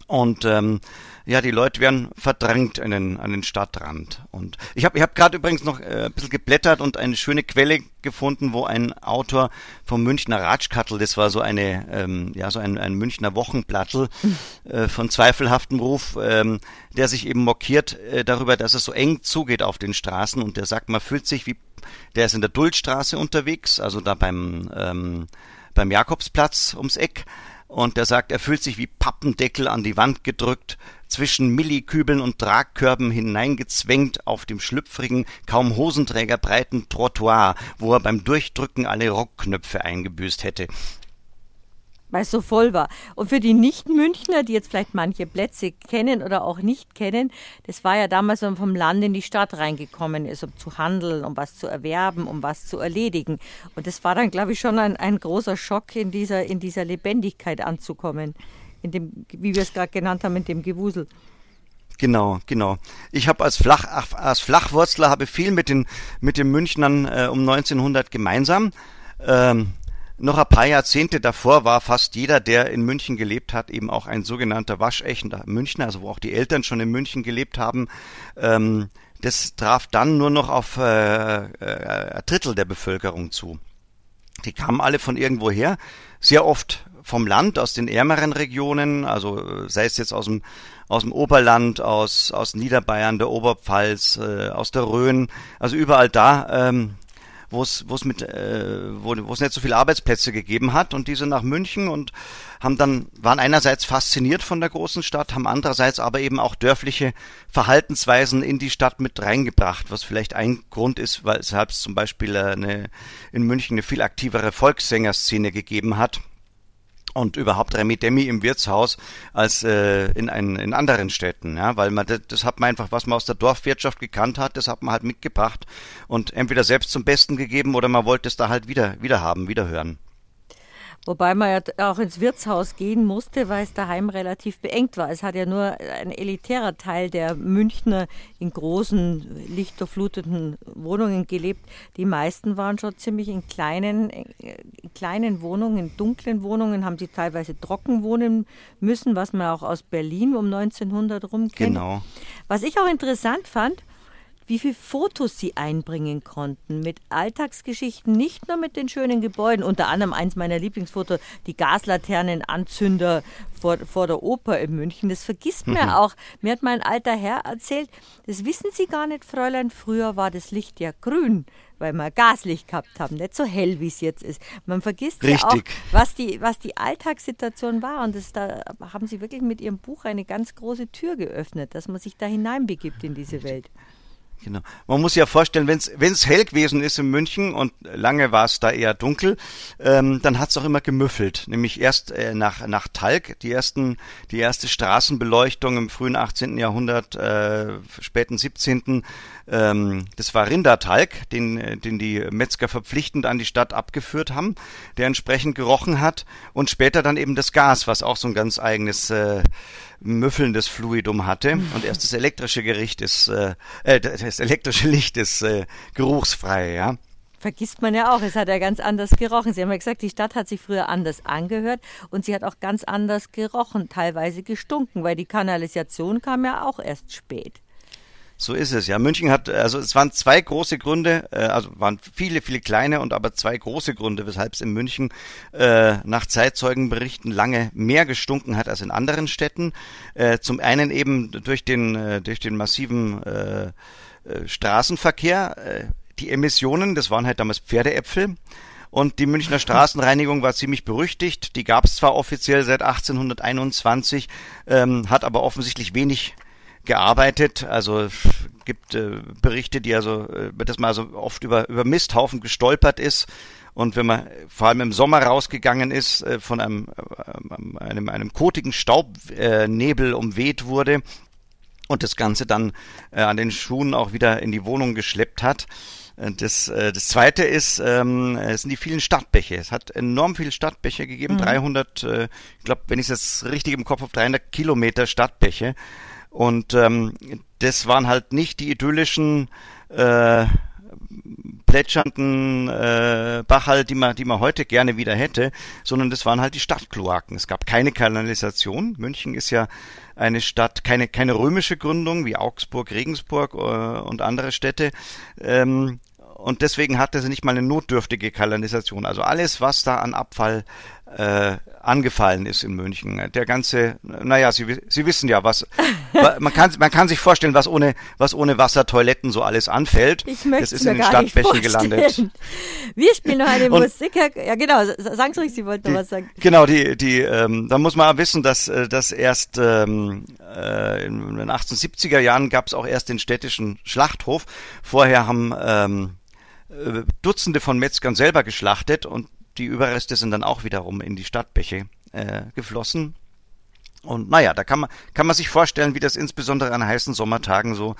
Und ähm, ja, die Leute werden verdrängt an den, an den Stadtrand. Und ich habe ich hab gerade übrigens noch äh, ein bisschen geblättert und eine schöne Quelle gefunden, wo ein Autor vom Münchner Ratschkattel, das war so eine, ähm, ja, so ein, ein Münchner Wochenblattel [LAUGHS] äh, von zweifelhaftem Ruf, ähm, der sich eben mokiert äh, darüber, dass es so eng zugeht auf den Straßen und der sagt, man fühlt sich wie, der ist in der Duldstraße unterwegs, also da beim, ähm, beim Jakobsplatz ums Eck und der sagt, er fühlt sich wie Pappendeckel an die Wand gedrückt, zwischen Millikübeln und Tragkörben hineingezwängt auf dem schlüpfrigen, kaum hosenträgerbreiten Trottoir, wo er beim Durchdrücken alle Rockknöpfe eingebüßt hätte. Weil es so voll war. Und für die Nicht-Münchner, die jetzt vielleicht manche Plätze kennen oder auch nicht kennen, das war ja damals, wenn man vom Land in die Stadt reingekommen ist, um zu handeln, um was zu erwerben, um was zu erledigen. Und das war dann, glaube ich, schon ein, ein großer Schock, in dieser, in dieser Lebendigkeit anzukommen. In dem, wie wir es gerade genannt haben, in dem Gewusel. Genau, genau. Ich habe als, Flach, als Flachwurzler habe viel mit den, mit den Münchnern äh, um 1900 gemeinsam. Ähm, noch ein paar Jahrzehnte davor war fast jeder, der in München gelebt hat, eben auch ein sogenannter waschechter Münchner, also wo auch die Eltern schon in München gelebt haben. Ähm, das traf dann nur noch auf äh, äh, ein Drittel der Bevölkerung zu. Die kamen alle von irgendwoher, sehr oft vom Land, aus den ärmeren Regionen, also äh, sei es jetzt aus dem, aus dem Oberland, aus, aus Niederbayern, der Oberpfalz, äh, aus der Rhön, also überall da, ähm, wo es wo es mit äh, wo wo es nicht so viele Arbeitsplätze gegeben hat. Und diese nach München und haben dann waren einerseits fasziniert von der großen Stadt, haben andererseits aber eben auch dörfliche Verhaltensweisen in die Stadt mit reingebracht, was vielleicht ein Grund ist, weil es zum Beispiel äh, eine, in München eine viel aktivere Volkssängerszene gegeben hat und überhaupt Remi Demi im Wirtshaus als äh, in, ein, in anderen Städten, ja, weil man das, das hat man einfach, was man aus der Dorfwirtschaft gekannt hat, das hat man halt mitgebracht und entweder selbst zum Besten gegeben oder man wollte es da halt wieder wieder haben, wieder hören. Wobei man ja auch ins Wirtshaus gehen musste, weil es daheim relativ beengt war. Es hat ja nur ein elitärer Teil der Münchner in großen, lichtdurchfluteten Wohnungen gelebt. Die meisten waren schon ziemlich in kleinen, in kleinen Wohnungen, in dunklen Wohnungen, haben sie teilweise trocken wohnen müssen, was man auch aus Berlin um 1900 rum kennt. Genau. Was ich auch interessant fand, wie viele Fotos sie einbringen konnten mit Alltagsgeschichten, nicht nur mit den schönen Gebäuden, unter anderem eins meiner Lieblingsfotos, die Gaslaternenanzünder vor, vor der Oper in München. Das vergisst man mhm. auch. Mir hat mein alter Herr erzählt, das wissen Sie gar nicht, Fräulein, früher war das Licht ja grün weil wir Gaslicht gehabt haben, nicht so hell, wie es jetzt ist. Man vergisst Richtig. ja auch, was die, was die Alltagssituation war. Und das, da haben Sie wirklich mit Ihrem Buch eine ganz große Tür geöffnet, dass man sich da hineinbegibt in diese Welt. Genau. Man muss sich ja vorstellen, wenn es hell gewesen ist in München und lange war es da eher dunkel, ähm, dann hat es auch immer gemüffelt. Nämlich erst äh, nach, nach Talg, die ersten, die erste Straßenbeleuchtung im frühen 18. Jahrhundert, äh, späten 17. Ähm, das war Rindertalg, den, den die Metzger verpflichtend an die Stadt abgeführt haben, der entsprechend gerochen hat. Und später dann eben das Gas, was auch so ein ganz eigenes äh, müffelndes Fluidum hatte. Und erst das elektrische Gericht ist, äh, äh, das elektrische Licht ist äh, geruchsfrei, ja. Vergisst man ja auch, es hat ja ganz anders gerochen. Sie haben ja gesagt, die Stadt hat sich früher anders angehört und sie hat auch ganz anders gerochen, teilweise gestunken, weil die Kanalisation kam ja auch erst spät. So ist es, ja. München hat, also es waren zwei große Gründe, äh, also waren viele, viele kleine und aber zwei große Gründe, weshalb es in München äh, nach Zeitzeugenberichten lange mehr gestunken hat als in anderen Städten. Äh, zum einen eben durch den, äh, durch den massiven äh, äh, Straßenverkehr, äh, die Emissionen, das waren halt damals Pferdeäpfel. Und die Münchner [LAUGHS] Straßenreinigung war ziemlich berüchtigt. Die gab es zwar offiziell seit 1821, ähm, hat aber offensichtlich wenig gearbeitet. Also es gibt äh, Berichte, die also, äh, dass man also oft über, über Misthaufen gestolpert ist. Und wenn man vor allem im Sommer rausgegangen ist, äh, von einem, äh, einem, einem kotigen Staubnebel umweht wurde und das Ganze dann an den Schuhen auch wieder in die Wohnung geschleppt hat. Das, das zweite ist, ähm, es sind die vielen Stadtbäche. Es hat enorm viele Stadtbäche gegeben, mhm. 300, äh, ich glaube, wenn ich es richtig im Kopf habe, 300 Kilometer Stadtbäche. Und ähm, das waren halt nicht die idyllischen äh, plätschernden äh, Bachal, die man, die man heute gerne wieder hätte, sondern das waren halt die Stadtkloaken. Es gab keine Kanalisation. München ist ja eine Stadt, keine, keine römische Gründung wie Augsburg, Regensburg äh, und andere Städte. Ähm, und deswegen hatte sie nicht mal eine notdürftige Kanalisation. Also alles, was da an Abfall äh, angefallen ist in München. Der ganze, naja, Sie, Sie wissen ja, was man kann man kann sich vorstellen, was ohne was ohne Wassertoiletten so alles anfällt. Ich möchte das ist in den Stadtbächen gelandet. Wir spielen noch eine Und, Musik. Ja, genau. Sagen Sie ruhig, Sie wollten noch was sagen. Genau, die die ähm, da muss man wissen, dass äh, dass erst ähm, äh, in den 1870er Jahren gab es auch erst den städtischen Schlachthof. Vorher haben ähm, äh, Dutzende von Metzgern selber geschlachtet und die Überreste sind dann auch wiederum in die Stadtbäche äh, geflossen. Und naja, da kann man, kann man sich vorstellen, wie das insbesondere an heißen Sommertagen so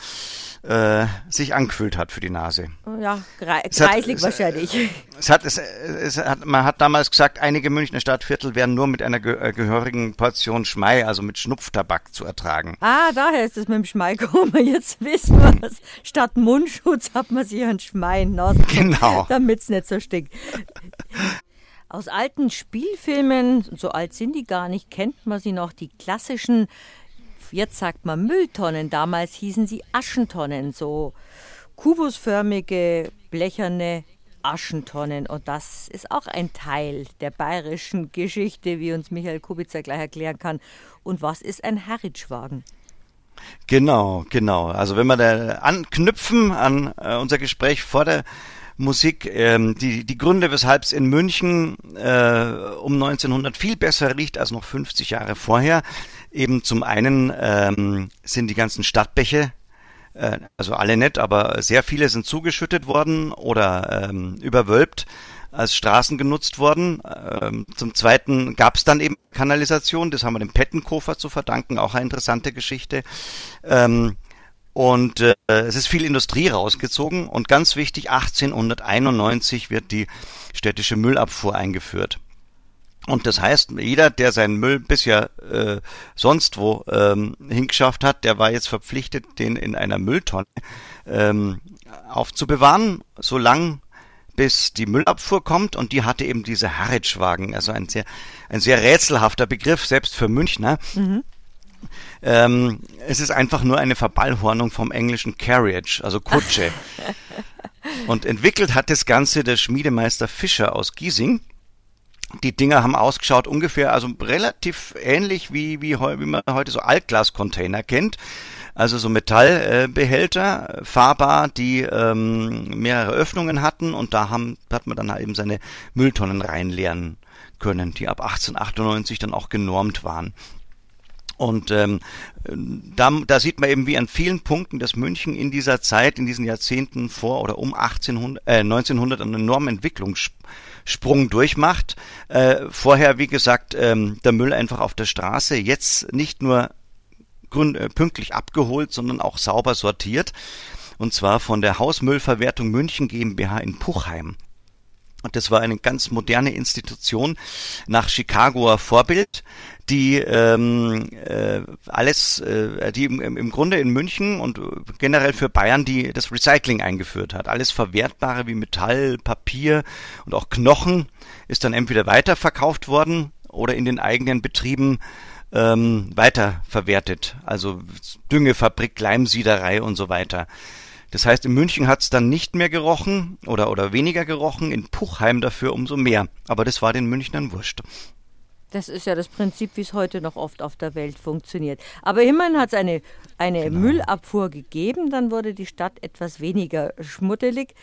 äh, sich angefühlt hat für die Nase. Ja, kreislig es wahrscheinlich. Es hat, es, es hat, man hat damals gesagt, einige Münchner Stadtviertel wären nur mit einer ge äh, gehörigen Portion Schmei, also mit Schnupftabak zu ertragen. Ah, daher ist es mit dem Schmei gekommen. [LAUGHS] Jetzt wissen wir es. Statt Mundschutz hat man sich einen Schmei in Nase Genau. [LAUGHS] Damit es nicht so stinkt. Aus alten Spielfilmen, so alt sind die gar nicht, kennt man sie noch, die klassischen, jetzt sagt man Mülltonnen, damals hießen sie Aschentonnen, so kubusförmige, blecherne Aschentonnen. Und das ist auch ein Teil der bayerischen Geschichte, wie uns Michael Kubitzer gleich erklären kann. Und was ist ein Harritschwagen? Genau, genau. Also wenn wir da anknüpfen an äh, unser Gespräch vor der Musik. Ähm, die, die Gründe, weshalb es in München äh, um 1900 viel besser riecht als noch 50 Jahre vorher, eben zum einen ähm, sind die ganzen Stadtbäche äh, also alle nicht, aber sehr viele sind zugeschüttet worden oder ähm, überwölbt als Straßen genutzt worden. Ähm, zum Zweiten gab es dann eben Kanalisation, das haben wir dem Pettenkofer zu verdanken, auch eine interessante Geschichte. Ähm, und äh, es ist viel Industrie rausgezogen und ganz wichtig, 1891 wird die städtische Müllabfuhr eingeführt. Und das heißt, jeder, der seinen Müll bisher äh, sonst wo ähm, hingeschafft hat, der war jetzt verpflichtet, den in einer Mülltonne ähm, aufzubewahren, solange bis die Müllabfuhr kommt und die hatte eben diese Harritschwagen, also ein sehr, ein sehr rätselhafter Begriff, selbst für Münchner. Mhm. Ähm, es ist einfach nur eine Verballhornung vom englischen Carriage, also Kutsche. [LAUGHS] und entwickelt hat das Ganze der Schmiedemeister Fischer aus Giesing. Die Dinger haben ausgeschaut ungefähr, also relativ ähnlich wie, wie, wie man heute so Altglascontainer kennt. Also so Metallbehälter, fahrbar, die ähm, mehrere Öffnungen hatten und da haben, hat man dann halt eben seine Mülltonnen reinleeren können, die ab 1898 dann auch genormt waren. Und ähm, da, da sieht man eben wie an vielen Punkten, dass München in dieser Zeit, in diesen Jahrzehnten vor oder um 1800, äh, 1900 einen enormen Entwicklungssprung durchmacht. Äh, vorher, wie gesagt, ähm, der Müll einfach auf der Straße, jetzt nicht nur grün, äh, pünktlich abgeholt, sondern auch sauber sortiert. Und zwar von der Hausmüllverwertung München GmbH in Puchheim. Und das war eine ganz moderne Institution nach Chicagoer Vorbild, die ähm, äh, alles, äh, die im, im Grunde in München und generell für Bayern die das Recycling eingeführt hat. Alles Verwertbare wie Metall, Papier und auch Knochen ist dann entweder weiterverkauft worden oder in den eigenen Betrieben ähm, weiterverwertet. Also Düngefabrik, Leimsiederei und so weiter. Das heißt, in München hat's dann nicht mehr gerochen oder, oder weniger gerochen, in Puchheim dafür umso mehr. Aber das war den Münchnern wurscht. Das ist ja das Prinzip, wie es heute noch oft auf der Welt funktioniert. Aber immerhin hat es eine, eine genau. Müllabfuhr gegeben, dann wurde die Stadt etwas weniger schmuddelig.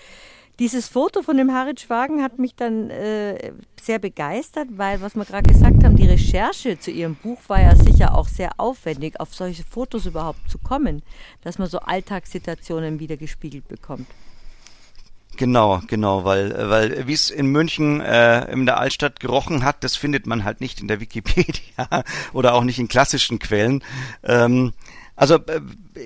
Dieses Foto von dem Haritschwagen hat mich dann äh, sehr begeistert, weil, was wir gerade gesagt haben, die Recherche zu ihrem Buch war ja sicher auch sehr aufwendig, auf solche Fotos überhaupt zu kommen, dass man so Alltagssituationen wieder gespiegelt bekommt. Genau, genau, weil, weil wie es in München äh, in der Altstadt gerochen hat, das findet man halt nicht in der Wikipedia [LAUGHS] oder auch nicht in klassischen Quellen. Ähm, also äh,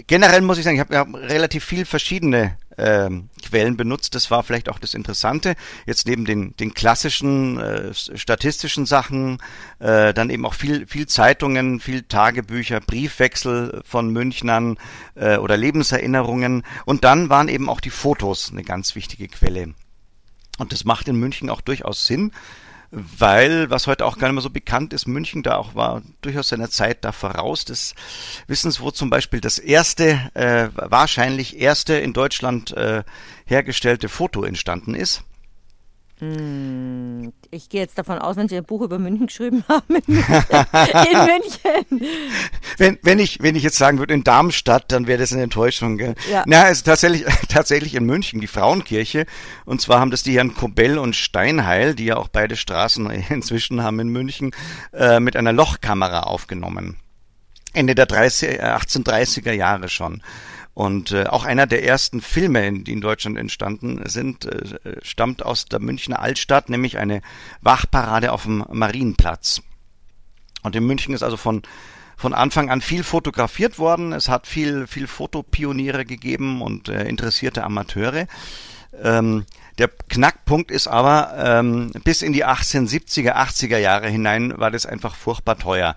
generell muss ich sagen, ich habe hab relativ viel verschiedene ähm, Quellen benutzt. Das war vielleicht auch das Interessante. Jetzt neben den, den klassischen äh, statistischen Sachen, äh, dann eben auch viel, viel Zeitungen, viel Tagebücher, Briefwechsel von Münchnern äh, oder Lebenserinnerungen. Und dann waren eben auch die Fotos eine ganz wichtige Quelle. Und das macht in München auch durchaus Sinn, weil, was heute auch gar nicht mehr so bekannt ist, München da auch war durchaus seiner Zeit da voraus des Wissens, wo zum Beispiel das erste, äh, wahrscheinlich erste in Deutschland äh, hergestellte Foto entstanden ist. Hm, ich gehe jetzt davon aus, wenn Sie ein Buch über München geschrieben [LAUGHS] haben, in München. Wenn, wenn, ich, wenn ich jetzt sagen würde, in Darmstadt, dann wäre das eine Enttäuschung. Gell? Ja. Na, es ist tatsächlich, [LAUGHS] tatsächlich in München, die Frauenkirche. Und zwar haben das die Herren Kobell und Steinheil, die ja auch beide Straßen [LAUGHS] inzwischen haben in München, äh, mit einer Lochkamera aufgenommen. Ende der 30, 1830er äh, Jahre schon. Und äh, auch einer der ersten Filme, die in Deutschland entstanden sind, äh, stammt aus der Münchner Altstadt, nämlich eine Wachparade auf dem Marienplatz. Und in München ist also von von Anfang an viel fotografiert worden. Es hat viel viel Fotopioniere gegeben und äh, interessierte Amateure. Ähm, der Knackpunkt ist aber, ähm, bis in die 1870er, 80er Jahre hinein war das einfach furchtbar teuer.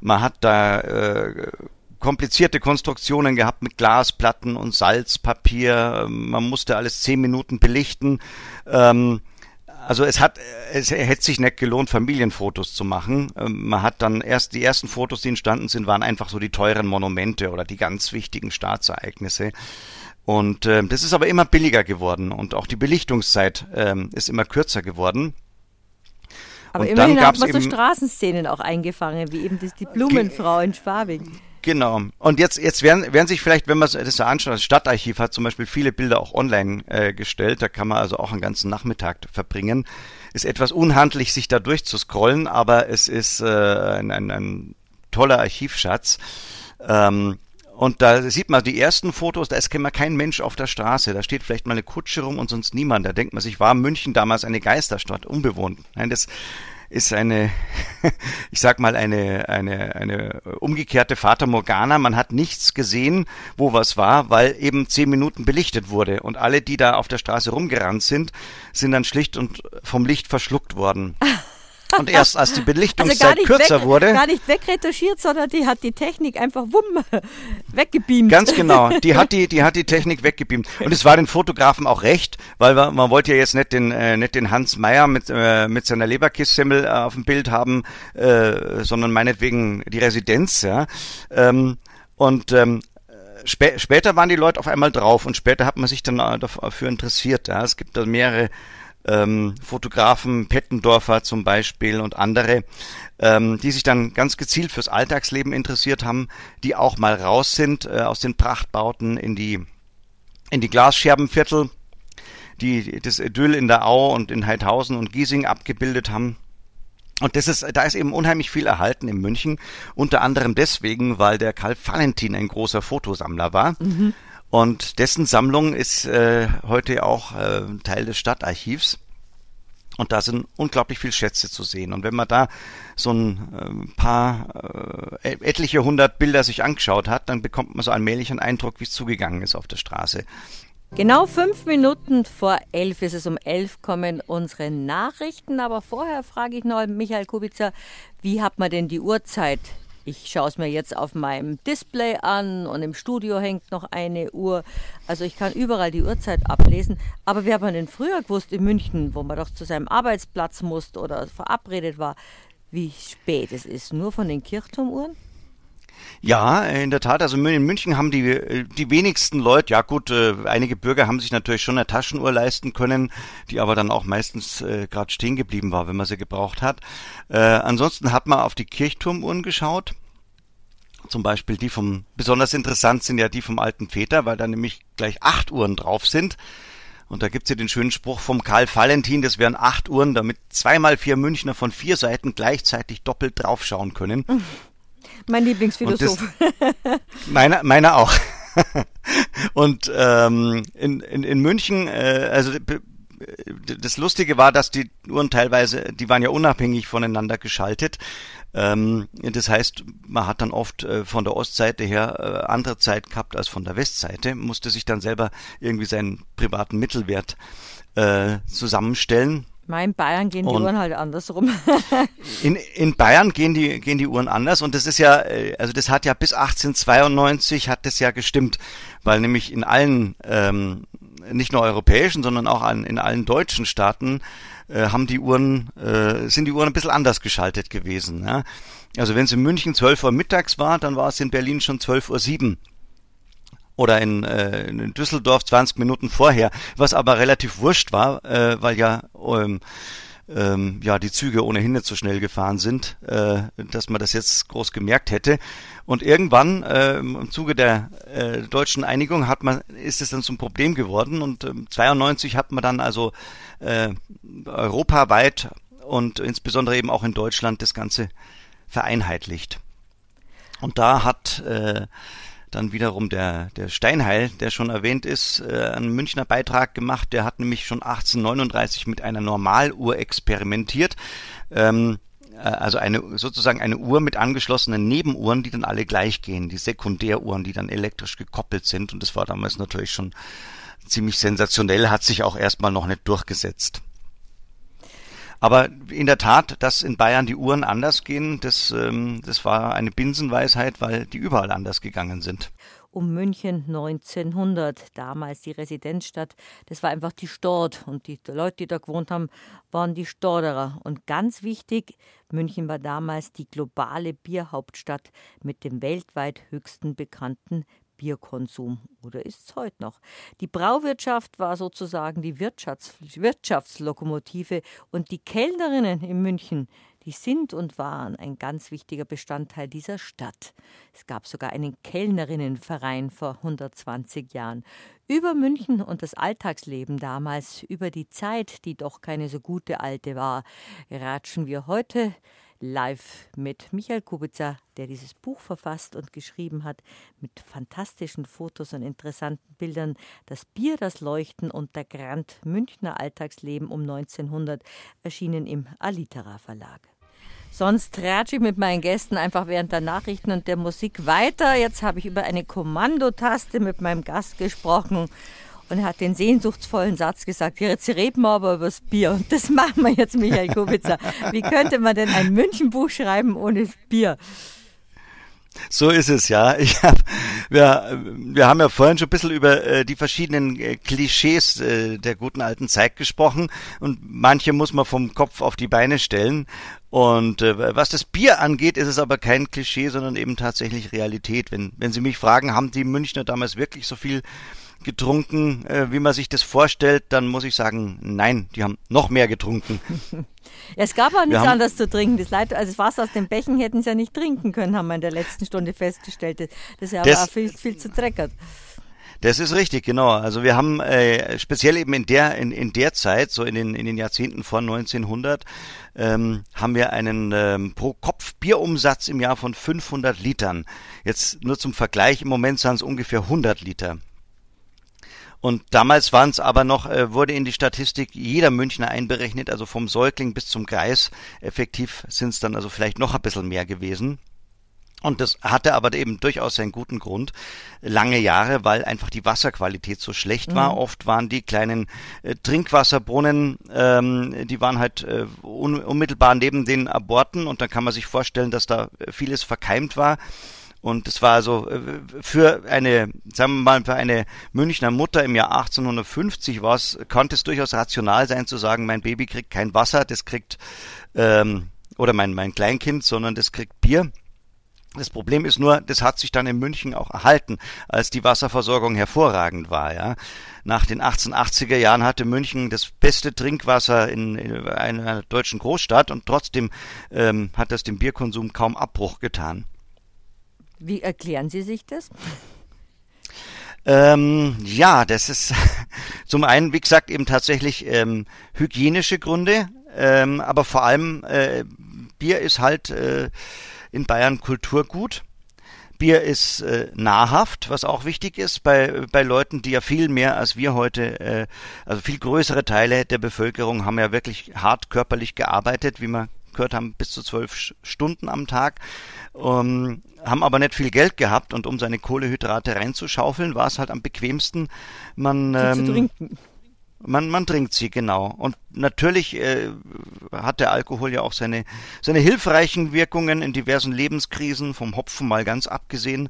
Man hat da äh, komplizierte Konstruktionen gehabt mit Glasplatten und Salzpapier. Man musste alles zehn Minuten belichten. Ähm, also es hat, es hätte sich nicht gelohnt, Familienfotos zu machen. Ähm, man hat dann erst die ersten Fotos, die entstanden sind, waren einfach so die teuren Monumente oder die ganz wichtigen Staatsereignisse. Und äh, das ist aber immer billiger geworden und auch die Belichtungszeit äh, ist immer kürzer geworden. Aber und immerhin hat man so Straßenszenen auch eingefangen, wie eben das, die Blumenfrau in Schwabing. Genau. Und jetzt, jetzt werden, werden sich vielleicht, wenn man das so anschaut, das Stadtarchiv hat zum Beispiel viele Bilder auch online äh, gestellt. Da kann man also auch einen ganzen Nachmittag verbringen. Ist etwas unhandlich, sich da durchzuscrollen, aber es ist äh, ein, ein, ein toller Archivschatz. Ähm, und da sieht man die ersten Fotos, da ist kein Mensch auf der Straße. Da steht vielleicht mal eine Kutsche rum und sonst niemand. Da denkt man sich, war München damals eine Geisterstadt, unbewohnt. Nein, das ist eine, [LAUGHS] ich sag mal, eine, eine, eine umgekehrte Fata Morgana. Man hat nichts gesehen, wo was war, weil eben zehn Minuten belichtet wurde. Und alle, die da auf der Straße rumgerannt sind, sind dann schlicht und vom Licht verschluckt worden. [LAUGHS] Und erst als die Belichtungszeit also kürzer weg, wurde. Gar nicht wegretuschiert, sondern die hat die Technik einfach wumm [LAUGHS] weggebeamt. Ganz genau. Die [LAUGHS] hat die, die hat die Technik weggebeamt. Und es war den Fotografen auch recht, weil man, man wollte ja jetzt nicht den, äh, nicht den Hans Meyer mit, äh, mit seiner Leberkisssemmel äh, auf dem Bild haben, äh, sondern meinetwegen die Residenz, ja. Ähm, und ähm, spä später waren die Leute auf einmal drauf und später hat man sich dann äh, dafür interessiert. Ja. Es gibt da mehrere ähm, Fotografen, Pettendorfer zum Beispiel und andere, ähm, die sich dann ganz gezielt fürs Alltagsleben interessiert haben, die auch mal raus sind äh, aus den Prachtbauten in die in die Glasscherbenviertel, die das Idyll in der Au und in Heidhausen und Giesing abgebildet haben. Und das ist, da ist eben unheimlich viel erhalten in München. Unter anderem deswegen, weil der Karl Valentin ein großer Fotosammler war. Mhm. Und dessen Sammlung ist äh, heute auch äh, Teil des Stadtarchivs. Und da sind unglaublich viele Schätze zu sehen. Und wenn man da so ein äh, paar, äh, etliche hundert Bilder sich angeschaut hat, dann bekommt man so allmählich einen Eindruck, wie es zugegangen ist auf der Straße. Genau fünf Minuten vor elf ist es. Um elf kommen unsere Nachrichten. Aber vorher frage ich noch Michael Kubica, wie hat man denn die Uhrzeit ich schaue es mir jetzt auf meinem Display an und im Studio hängt noch eine Uhr. Also ich kann überall die Uhrzeit ablesen. Aber wir haben denn früher gewusst in München, wo man doch zu seinem Arbeitsplatz musste oder verabredet war, wie spät es ist? Nur von den Kirchturmuhren? Ja, in der Tat. Also in München haben die, die wenigsten Leute, ja gut, äh, einige Bürger haben sich natürlich schon eine Taschenuhr leisten können, die aber dann auch meistens äh, gerade stehen geblieben war, wenn man sie gebraucht hat. Äh, ansonsten hat man auf die Kirchturmuhren geschaut. Zum Beispiel die vom, besonders interessant sind ja die vom alten Väter, weil da nämlich gleich acht Uhren drauf sind. Und da gibt's ja den schönen Spruch vom Karl Valentin, das wären acht Uhren, damit zweimal vier Münchner von vier Seiten gleichzeitig doppelt draufschauen können. Mein Lieblingsphilosoph. [LAUGHS] meiner, meiner auch. [LAUGHS] Und ähm, in, in, in München, äh, also das Lustige war, dass die Uhren teilweise, die waren ja unabhängig voneinander geschaltet. Ähm, das heißt, man hat dann oft äh, von der Ostseite her äh, andere Zeit gehabt als von der Westseite, musste sich dann selber irgendwie seinen privaten Mittelwert äh, zusammenstellen. Mein Bayern gehen die und Uhren halt andersrum. [LAUGHS] in, in Bayern gehen die, gehen die Uhren anders und das ist ja, äh, also das hat ja bis 1892 hat das ja gestimmt, weil nämlich in allen, ähm, nicht nur europäischen, sondern auch an, in allen deutschen Staaten äh, haben die Uhren, äh, sind die Uhren ein bisschen anders geschaltet gewesen. Ja? Also wenn es in München 12 Uhr mittags war, dann war es in Berlin schon 12 Uhr 7 oder in, äh, in Düsseldorf 20 Minuten vorher, was aber relativ wurscht war, äh, weil ja ähm, ähm, ja die Züge ohnehin nicht so schnell gefahren sind, äh, dass man das jetzt groß gemerkt hätte. Und irgendwann äh, im Zuge der äh, deutschen Einigung hat man ist es dann zum Problem geworden und ähm, 92 hat man dann also äh, europaweit und insbesondere eben auch in Deutschland das Ganze vereinheitlicht. Und da hat äh, dann wiederum der, der Steinheil, der schon erwähnt ist, äh, einen Münchner Beitrag gemacht. Der hat nämlich schon 1839 mit einer Normaluhr experimentiert. Ähm, äh, also eine sozusagen eine Uhr mit angeschlossenen Nebenuhren, die dann alle gleich gehen, die Sekundäruhren, die dann elektrisch gekoppelt sind. Und das war damals natürlich schon ziemlich sensationell, hat sich auch erstmal noch nicht durchgesetzt. Aber in der Tat, dass in Bayern die Uhren anders gehen, das, ähm, das war eine Binsenweisheit, weil die überall anders gegangen sind um München 1900, damals die Residenzstadt. Das war einfach die Stort und die Leute, die da gewohnt haben, waren die Storderer. Und ganz wichtig, München war damals die globale Bierhauptstadt mit dem weltweit höchsten bekannten Bierkonsum oder ist es heute noch. Die Brauwirtschaft war sozusagen die Wirtschafts Wirtschaftslokomotive und die Kellnerinnen in München, die sind und waren ein ganz wichtiger Bestandteil dieser Stadt. Es gab sogar einen Kellnerinnenverein vor 120 Jahren. Über München und das Alltagsleben damals, über die Zeit, die doch keine so gute alte war, ratschen wir heute live mit Michael Kubica, der dieses Buch verfasst und geschrieben hat, mit fantastischen Fotos und interessanten Bildern. Das Bier, das Leuchten und der Grand Münchner Alltagsleben um 1900 erschienen im Alitera Verlag. Sonst tratsche ich mit meinen Gästen einfach während der Nachrichten und der Musik weiter. Jetzt habe ich über eine Kommandotaste mit meinem Gast gesprochen und er hat den sehnsuchtsvollen Satz gesagt, jetzt reden wir aber über das Bier. Und das machen wir jetzt, Michael Kubica. Wie könnte man denn ein Münchenbuch schreiben ohne Bier? So ist es, ja. Ich hab, wir, wir haben ja vorhin schon ein bisschen über äh, die verschiedenen äh, Klischees äh, der guten alten Zeit gesprochen und manche muss man vom Kopf auf die Beine stellen. Und äh, was das Bier angeht, ist es aber kein Klischee, sondern eben tatsächlich Realität. Wenn, wenn Sie mich fragen, haben die Münchner damals wirklich so viel getrunken, äh, wie man sich das vorstellt, dann muss ich sagen, nein, die haben noch mehr getrunken. [LAUGHS] Ja, es gab auch nichts anderes zu trinken. Das, Leid, also das Wasser aus dem Bechen hätten sie ja nicht trinken können, haben wir in der letzten Stunde festgestellt. Das ist ja das, viel, viel zu dreckert. Das ist richtig, genau. Also wir haben äh, speziell eben in der in, in der Zeit, so in den in den Jahrzehnten vor 1900, ähm, haben wir einen ähm, pro Kopf Bierumsatz im Jahr von 500 Litern. Jetzt nur zum Vergleich: Im Moment sind es ungefähr 100 Liter. Und damals waren es aber noch, äh, wurde in die Statistik jeder Münchner einberechnet, also vom Säugling bis zum Kreis. Effektiv sind es dann also vielleicht noch ein bisschen mehr gewesen. Und das hatte aber eben durchaus seinen guten Grund. Lange Jahre, weil einfach die Wasserqualität so schlecht war. Mhm. Oft waren die kleinen äh, Trinkwasserbrunnen, ähm, die waren halt äh, un unmittelbar neben den Aborten und dann kann man sich vorstellen, dass da vieles verkeimt war. Und es war also für eine, sagen wir mal, für eine Münchner Mutter im Jahr 1850 war es, konnte es durchaus rational sein zu sagen, mein Baby kriegt kein Wasser, das kriegt, ähm, oder mein, mein Kleinkind, sondern das kriegt Bier. Das Problem ist nur, das hat sich dann in München auch erhalten, als die Wasserversorgung hervorragend war. Ja. Nach den 1880er Jahren hatte München das beste Trinkwasser in, in einer deutschen Großstadt und trotzdem ähm, hat das dem Bierkonsum kaum Abbruch getan. Wie erklären Sie sich das? Ähm, ja, das ist [LAUGHS] zum einen, wie gesagt, eben tatsächlich ähm, hygienische Gründe, ähm, aber vor allem äh, Bier ist halt äh, in Bayern Kulturgut. Bier ist äh, nahrhaft, was auch wichtig ist bei, bei Leuten, die ja viel mehr als wir heute, äh, also viel größere Teile der Bevölkerung haben ja wirklich hart körperlich gearbeitet, wie man gehört haben, bis zu zwölf Stunden am Tag, ähm, haben aber nicht viel Geld gehabt und um seine Kohlehydrate reinzuschaufeln, war es halt am bequemsten, man ähm. Man, man trinkt sie, genau. Und natürlich äh, hat der Alkohol ja auch seine, seine hilfreichen Wirkungen in diversen Lebenskrisen, vom Hopfen mal ganz abgesehen.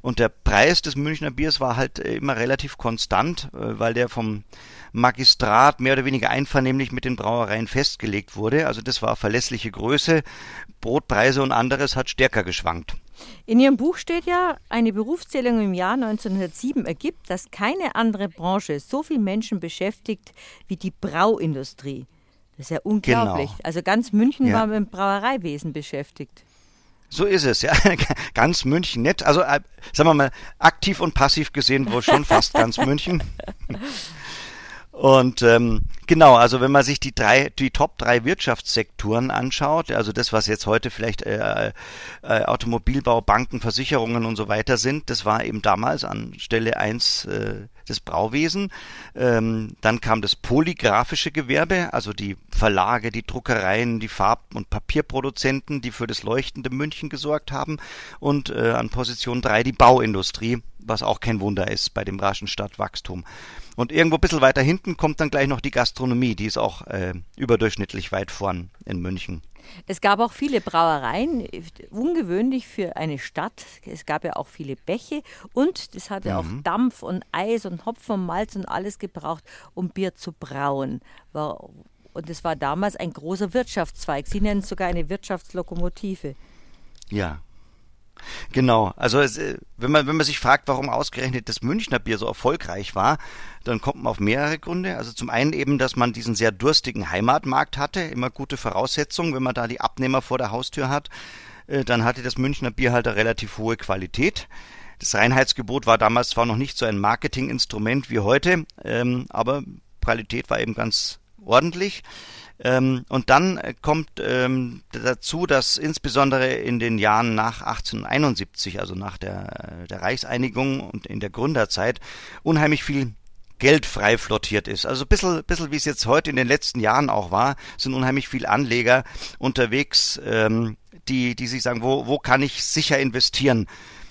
Und der Preis des Münchner Biers war halt immer relativ konstant, äh, weil der vom Magistrat mehr oder weniger einvernehmlich mit den Brauereien festgelegt wurde. Also das war verlässliche Größe. Brotpreise und anderes hat stärker geschwankt. In Ihrem Buch steht ja, eine Berufszählung im Jahr 1907 ergibt, dass keine andere Branche so viele Menschen beschäftigt wie die Brauindustrie. Das ist ja unglaublich. Genau. Also ganz München ja. war mit dem Brauereiwesen beschäftigt. So ist es, ja. [LAUGHS] Ganz München nett. Also, äh, sagen wir mal, aktiv und passiv gesehen wohl schon fast ganz München. [LAUGHS] Und ähm, genau, also wenn man sich die drei, die Top drei Wirtschaftssektoren anschaut, also das, was jetzt heute vielleicht äh, äh, Automobilbau, Banken, Versicherungen und so weiter sind, das war eben damals an Stelle eins äh, das Brauwesen. Ähm, dann kam das polygraphische Gewerbe, also die Verlage, die Druckereien, die Farb- und Papierproduzenten, die für das leuchtende München gesorgt haben. Und äh, an Position drei die Bauindustrie, was auch kein Wunder ist bei dem raschen Stadtwachstum. Und irgendwo ein bisschen weiter hinten kommt dann gleich noch die Gastronomie, die ist auch äh, überdurchschnittlich weit vorn in München. Es gab auch viele Brauereien, ungewöhnlich für eine Stadt. Es gab ja auch viele Bäche und es hatte mhm. auch Dampf und Eis und Hopfen und Malz und alles gebraucht, um Bier zu brauen. Und es war damals ein großer Wirtschaftszweig. Sie nennen es sogar eine Wirtschaftslokomotive. Ja, Genau, also es, äh, wenn man wenn man sich fragt, warum ausgerechnet das Münchner Bier so erfolgreich war, dann kommt man auf mehrere Gründe. Also zum einen eben, dass man diesen sehr durstigen Heimatmarkt hatte, immer gute Voraussetzungen, wenn man da die Abnehmer vor der Haustür hat. Äh, dann hatte das Münchner Bier halt eine relativ hohe Qualität. Das Reinheitsgebot war damals zwar noch nicht so ein Marketinginstrument wie heute, ähm, aber Qualität war eben ganz ordentlich. Ähm, und dann äh, kommt ähm, dazu, dass insbesondere in den Jahren nach 1871, also nach der, der Reichseinigung und in der Gründerzeit, unheimlich viel Geld frei flottiert ist. Also ein bisschen, bisschen wie es jetzt heute in den letzten Jahren auch war, sind unheimlich viele Anleger unterwegs, ähm, die, die sich sagen, wo, wo kann ich sicher investieren?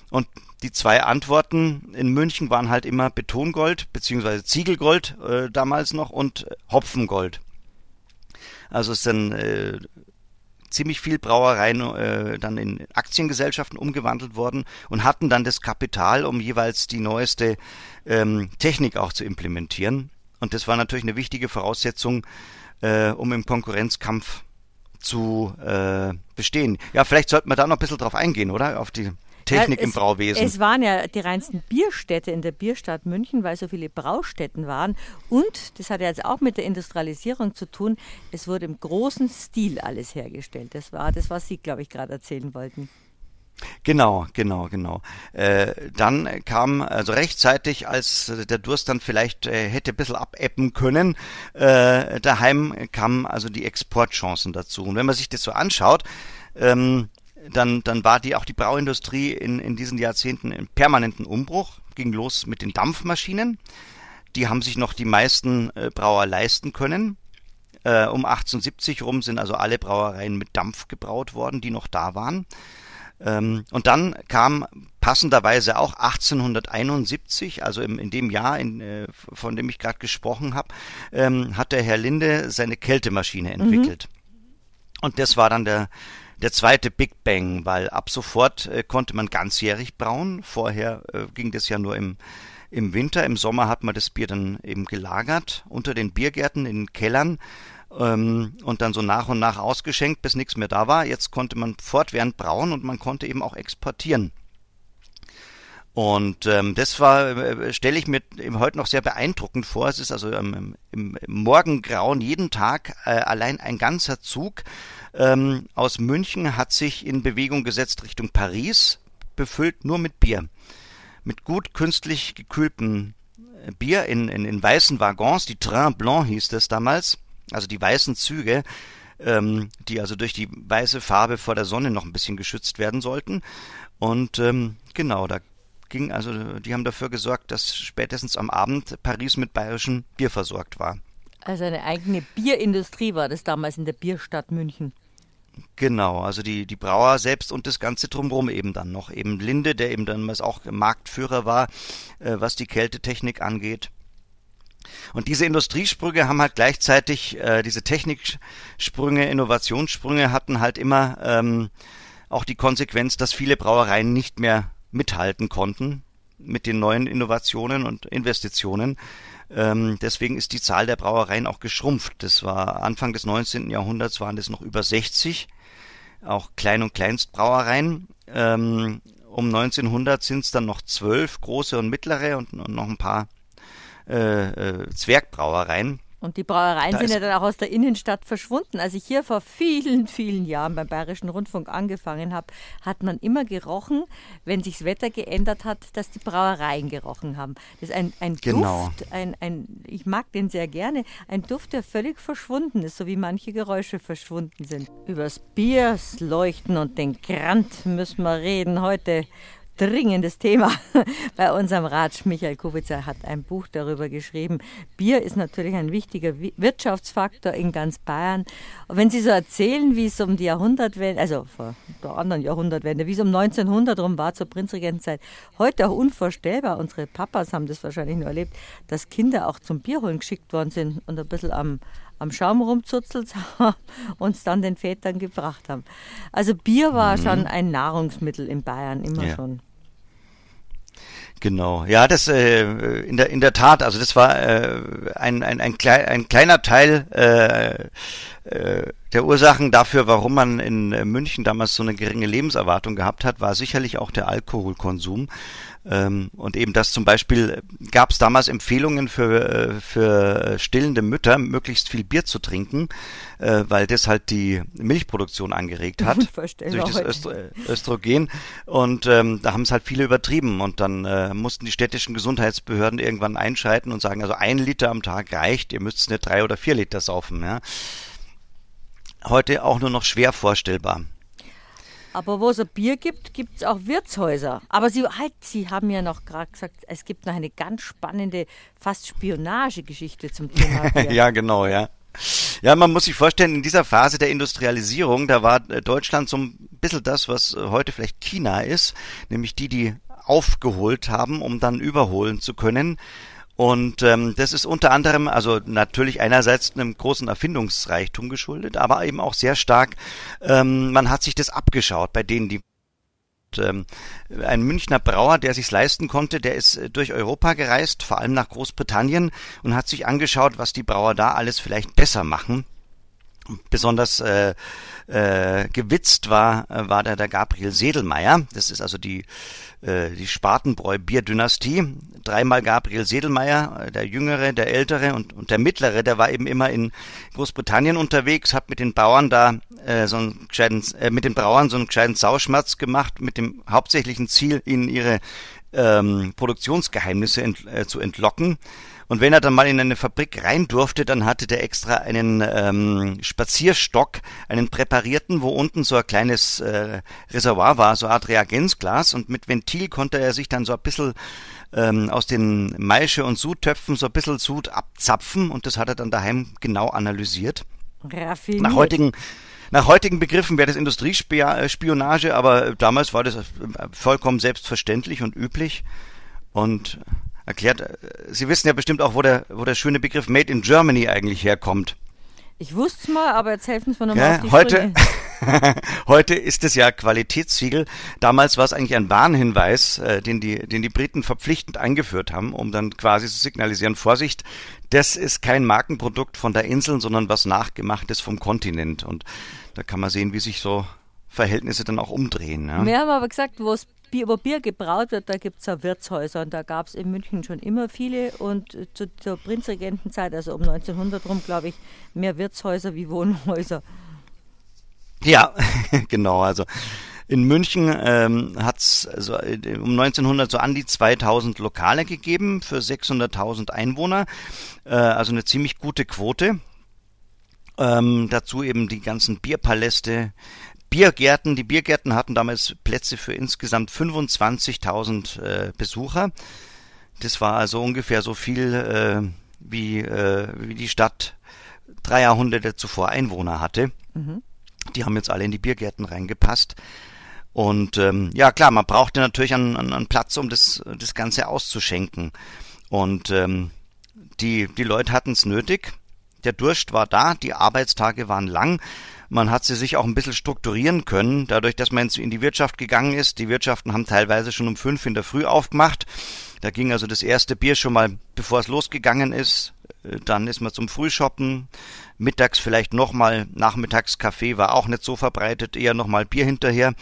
Und die zwei Antworten in München waren halt immer Betongold beziehungsweise Ziegelgold äh, damals noch und Hopfengold. Also es sind äh, ziemlich viel Brauereien äh, dann in Aktiengesellschaften umgewandelt worden und hatten dann das Kapital, um jeweils die neueste ähm, Technik auch zu implementieren. Und das war natürlich eine wichtige Voraussetzung, äh, um im Konkurrenzkampf zu äh, bestehen. Ja, vielleicht sollten wir da noch ein bisschen drauf eingehen, oder? Auf die Technik ja, es, im Brauwesen. Es waren ja die reinsten Bierstädte in der Bierstadt München, weil so viele Braustätten waren. Und, das hat ja jetzt auch mit der Industrialisierung zu tun, es wurde im großen Stil alles hergestellt. Das war das, was Sie, glaube ich, gerade erzählen wollten. Genau, genau, genau. Äh, dann kam also rechtzeitig, als der Durst dann vielleicht äh, hätte ein bisschen abebben können, äh, daheim kamen also die Exportchancen dazu. Und wenn man sich das so anschaut, ähm, dann, dann war die auch die Brauindustrie in, in diesen Jahrzehnten im permanenten Umbruch, ging los mit den Dampfmaschinen. Die haben sich noch die meisten äh, Brauer leisten können. Äh, um 1870 rum sind also alle Brauereien mit Dampf gebraut worden, die noch da waren. Ähm, und dann kam passenderweise auch 1871, also im, in dem Jahr, in, äh, von dem ich gerade gesprochen habe, ähm, hat der Herr Linde seine Kältemaschine entwickelt. Mhm. Und das war dann der, der zweite Big Bang, weil ab sofort äh, konnte man ganzjährig brauen. Vorher äh, ging das ja nur im, im Winter. Im Sommer hat man das Bier dann eben gelagert unter den Biergärten in den Kellern ähm, und dann so nach und nach ausgeschenkt, bis nichts mehr da war. Jetzt konnte man fortwährend brauen und man konnte eben auch exportieren. Und ähm, das war, äh, stelle ich mir heute noch sehr beeindruckend vor. Es ist also ähm, im, im Morgengrauen jeden Tag äh, allein ein ganzer Zug ähm, aus München hat sich in Bewegung gesetzt Richtung Paris, befüllt nur mit Bier. Mit gut künstlich gekühltem äh, Bier in, in, in weißen Waggons, die Train Blanc hieß das damals, also die weißen Züge, ähm, die also durch die weiße Farbe vor der Sonne noch ein bisschen geschützt werden sollten. Und ähm, genau, da ging also, die haben dafür gesorgt, dass spätestens am Abend Paris mit bayerischem Bier versorgt war. Also eine eigene Bierindustrie war das damals in der Bierstadt München. Genau, also die, die Brauer selbst und das Ganze drumherum eben dann noch. Eben Linde, der eben damals auch Marktführer war, äh, was die Kältetechnik angeht. Und diese Industriesprünge haben halt gleichzeitig, äh, diese Techniksprünge, Innovationssprünge hatten halt immer ähm, auch die Konsequenz, dass viele Brauereien nicht mehr mithalten konnten mit den neuen Innovationen und Investitionen. Ähm, deswegen ist die Zahl der Brauereien auch geschrumpft. Das war Anfang des 19. Jahrhunderts waren das noch über 60, auch Klein- und Kleinstbrauereien. Ähm, um 1900 sind es dann noch zwölf große und mittlere und, und noch ein paar äh, äh, Zwergbrauereien. Und die Brauereien da sind ja dann auch aus der Innenstadt verschwunden. Als ich hier vor vielen, vielen Jahren beim Bayerischen Rundfunk angefangen habe, hat man immer gerochen, wenn sich das Wetter geändert hat, dass die Brauereien gerochen haben. Das ist ein, ein genau. Duft, ein, ein, ich mag den sehr gerne, ein Duft, der völlig verschwunden ist, so wie manche Geräusche verschwunden sind. Übers Biers leuchten und den Grant müssen wir reden heute dringendes Thema [LAUGHS] bei unserem Ratsch. Michael Kubica hat ein Buch darüber geschrieben. Bier ist natürlich ein wichtiger Wirtschaftsfaktor in ganz Bayern. Und wenn Sie so erzählen, wie es um die Jahrhundertwende, also vor der anderen Jahrhundertwende, wie es um 1900 rum war zur Prinzregentenzeit, heute auch unvorstellbar. Unsere Papas haben das wahrscheinlich nur erlebt, dass Kinder auch zum Bierholen geschickt worden sind und ein bisschen am am Schaum rumzuzelt [LAUGHS] und es dann den Vätern gebracht haben. Also Bier war mhm. schon ein Nahrungsmittel in Bayern immer ja. schon. Genau, ja, das äh, in der in der Tat, also das war äh, ein, ein, ein, klei ein kleiner Teil äh, äh, der Ursachen dafür, warum man in München damals so eine geringe Lebenserwartung gehabt hat, war sicherlich auch der Alkoholkonsum. Ähm, und eben das zum Beispiel gab es damals Empfehlungen für, äh, für stillende Mütter, möglichst viel Bier zu trinken, äh, weil das halt die Milchproduktion angeregt hat [LAUGHS] durch das Östro Östrogen. Und ähm, da haben es halt viele übertrieben. Und dann äh, mussten die städtischen Gesundheitsbehörden irgendwann einschreiten und sagen, also ein Liter am Tag reicht, ihr müsst nicht drei oder vier Liter saufen. Ja. Heute auch nur noch schwer vorstellbar. Aber wo es ein Bier gibt, gibt es auch Wirtshäuser. Aber Sie, halt, Sie haben ja noch gerade gesagt, es gibt noch eine ganz spannende, fast Spionagegeschichte zum Thema [LAUGHS] Bier. ja, genau, ja. Ja, man muss sich vorstellen, in dieser Phase der Industrialisierung, da war Deutschland so ein bisschen das, was heute vielleicht China ist, nämlich die, die aufgeholt haben, um dann überholen zu können. Und ähm, das ist unter anderem, also natürlich einerseits einem großen Erfindungsreichtum geschuldet, aber eben auch sehr stark, ähm, man hat sich das abgeschaut bei denen, die ähm, ein Münchner Brauer, der sich's leisten konnte, der ist äh, durch Europa gereist, vor allem nach Großbritannien und hat sich angeschaut, was die Brauer da alles vielleicht besser machen. Besonders äh, äh, gewitzt war, äh, war der, der Gabriel Sedelmeier. Das ist also die, äh, die Spatenbräu-Bierdynastie. Dreimal Gabriel Sedelmeier, äh, der Jüngere, der Ältere und, und der Mittlere, der war eben immer in Großbritannien unterwegs, hat mit den Bauern da äh, so einen gescheiten, äh, mit den Brauern so einen gescheiten Sauschmerz gemacht, mit dem hauptsächlichen Ziel, ihnen ihre ähm, Produktionsgeheimnisse ent, äh, zu entlocken. Und wenn er dann mal in eine Fabrik rein durfte, dann hatte der extra einen ähm, Spazierstock, einen präparierten, wo unten so ein kleines äh, Reservoir war, so eine Art Reagenzglas. Und mit Ventil konnte er sich dann so ein bisschen ähm, aus den Maische- und Sudtöpfen so ein bisschen Sud abzapfen. Und das hat er dann daheim genau analysiert. Raffiniert. Nach heutigen nach heutigen Begriffen wäre das Industriespionage, aber damals war das vollkommen selbstverständlich und üblich. Und erklärt, äh, Sie wissen ja bestimmt auch, wo der, wo der schöne Begriff Made in Germany eigentlich herkommt. Ich wusste es mal, aber jetzt helfen Sie mir nochmal Ja, auf die heute, [LAUGHS] heute ist es ja Qualitätssiegel. Damals war es eigentlich ein Warnhinweis, äh, den, die, den die Briten verpflichtend eingeführt haben, um dann quasi zu signalisieren, Vorsicht, das ist kein Markenprodukt von der Insel, sondern was nachgemachtes vom Kontinent. Und da kann man sehen, wie sich so Verhältnisse dann auch umdrehen. Ja. Wir haben aber gesagt, wo es Bier, wo Bier gebraut wird, da gibt es ja Wirtshäuser und da gab es in München schon immer viele und äh, zu, zur Prinzregentenzeit, also um 1900 rum, glaube ich, mehr Wirtshäuser wie Wohnhäuser. Ja, [LAUGHS] genau. Also in München ähm, hat es also, äh, um 1900 so an die 2000 Lokale gegeben für 600.000 Einwohner. Äh, also eine ziemlich gute Quote. Ähm, dazu eben die ganzen Bierpaläste, Biergärten. Die Biergärten hatten damals Plätze für insgesamt 25.000 äh, Besucher. Das war also ungefähr so viel äh, wie, äh, wie die Stadt drei Jahrhunderte zuvor Einwohner hatte. Die haben jetzt alle in die Biergärten reingepasst. Und ähm, ja klar, man brauchte natürlich einen, einen einen Platz, um das, das Ganze auszuschenken. Und ähm, die, die Leute hatten es nötig. Der Durst war da, die Arbeitstage waren lang. Man hat sie sich auch ein bisschen strukturieren können, dadurch, dass man in die Wirtschaft gegangen ist. Die Wirtschaften haben teilweise schon um fünf in der Früh aufgemacht. Da ging also das erste Bier schon mal, bevor es losgegangen ist. Äh, Dann ist man zum Frühshoppen. Mittags vielleicht nochmal, Nachmittagskaffee war auch nicht so verbreitet, eher nochmal Bier hinterher,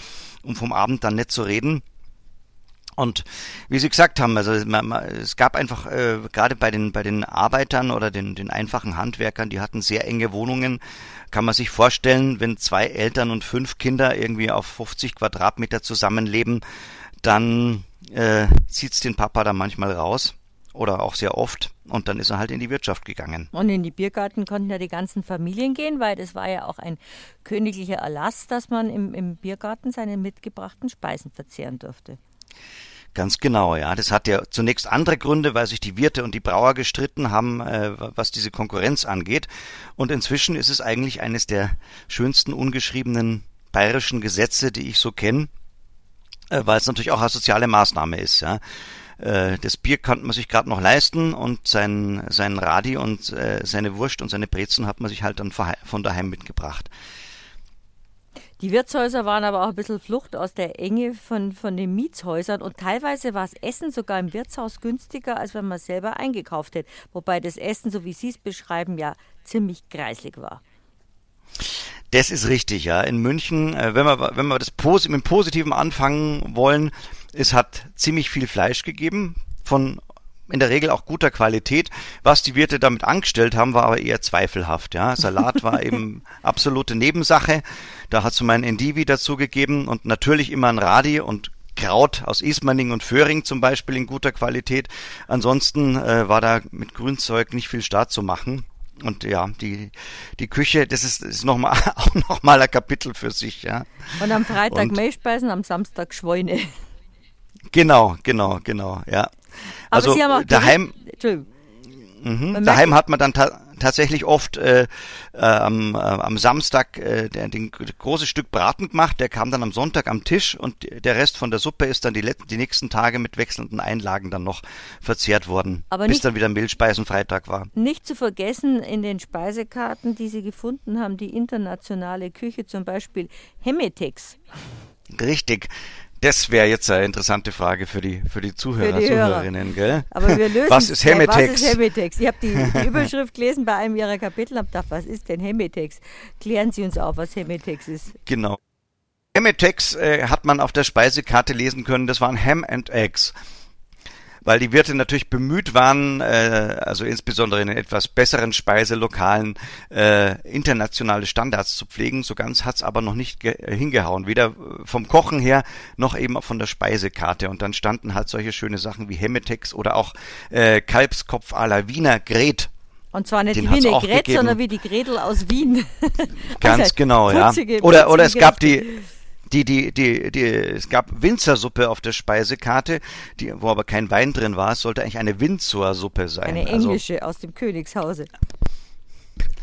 um vom Abend dann nicht zu reden. Und wie Sie gesagt haben, also es gab einfach äh, gerade bei den bei den Arbeitern oder den den einfachen Handwerkern, die hatten sehr enge Wohnungen. Kann man sich vorstellen, wenn zwei Eltern und fünf Kinder irgendwie auf 50 Quadratmeter zusammenleben, dann äh, zieht's den Papa da manchmal raus oder auch sehr oft und dann ist er halt in die Wirtschaft gegangen. Und in die Biergarten konnten ja die ganzen Familien gehen, weil das war ja auch ein königlicher Erlass, dass man im, im Biergarten seine mitgebrachten Speisen verzehren durfte. Ganz genau, ja. Das hat ja zunächst andere Gründe, weil sich die Wirte und die Brauer gestritten haben, äh, was diese Konkurrenz angeht. Und inzwischen ist es eigentlich eines der schönsten ungeschriebenen bayerischen Gesetze, die ich so kenne, äh, weil es natürlich auch eine soziale Maßnahme ist, ja. Äh, Das Bier konnte man sich gerade noch leisten und sein, sein Radi und äh, seine Wurst und seine Brezen hat man sich halt dann von daheim mitgebracht. Die Wirtshäuser waren aber auch ein bisschen Flucht aus der Enge von, von den Mietshäusern und teilweise war das Essen sogar im Wirtshaus günstiger, als wenn man selber eingekauft hätte. Wobei das Essen, so wie Sie es beschreiben, ja ziemlich kreislig war. Das ist richtig, ja. In München, äh, wenn wir, wenn wir das mit dem Positiven anfangen wollen, es hat ziemlich viel Fleisch gegeben, von in der Regel auch guter Qualität. Was die Wirte damit angestellt haben, war aber eher zweifelhaft, ja. Salat war eben [LAUGHS] absolute Nebensache. Da hat es so mein Endivi dazu gegeben und natürlich immer ein Radi und Kraut aus Ismaning und Föhring zum Beispiel in guter Qualität. Ansonsten äh, war da mit Grünzeug nicht viel Start zu machen. Und ja, die, die Küche, das ist, ist noch mal, [LAUGHS] auch nochmal ein Kapitel für sich, ja. Und am Freitag Und- Mehlspeisen, am Samstag Schweine. Genau, genau, genau, ja. Also aber Sie haben auch daheim, mhm, daheim hat man dann ta tatsächlich oft äh, äh, am, äh, am Samstag äh, der, den großes Stück Braten gemacht, der kam dann am Sonntag am Tisch und der Rest von der Suppe ist dann die, die nächsten Tage mit wechselnden Einlagen dann noch verzehrt worden, Aber bis nicht- dann wieder Milchspeisenfreitag war. Nicht zu vergessen in den Speisekarten, die Sie gefunden haben, die internationale Küche, zum Beispiel Hemetex. Richtig. Das wäre jetzt eine interessante Frage für die, für die Zuhörer, Für die Hörer. Zuhörerinnen, gell? Aber wir lösen Was ist Hemetex? Was ist Hemetex? Ich habe die, die [LAUGHS] Überschrift gelesen bei einem Ihrer Kapitel und habe gedacht, was ist denn Hemetex? Klären Sie uns auf, was Hemetex ist. Genau. Emetex äh, hat man auf der Speisekarte lesen können, das waren Ham and Eggs. Weil die Wirte natürlich bemüht waren, äh, also insbesondere in den etwas besseren Speiselokalen, äh, internationale Standards zu pflegen. So ganz hat's aber noch nicht ge- äh, hingehauen. Weder vom Kochen her noch eben auch von der Speisekarte. Und dann standen halt solche schöne Sachen wie Hemetex oder auch äh, Kalbskopf à la Wiener Gret. Und zwar nicht Den auch Vinaigrette, gegeben. sondern wie die Gretel aus Wien. [LAUGHS] Ganz Also, genau, ja. Oder, oder es gab die, die, die, die, die, es gab Winzersuppe auf der Speisekarte, die, wo aber kein Wein drin war. Es sollte eigentlich eine Winzersuppe sein. Eine Also, englische aus dem Königshause.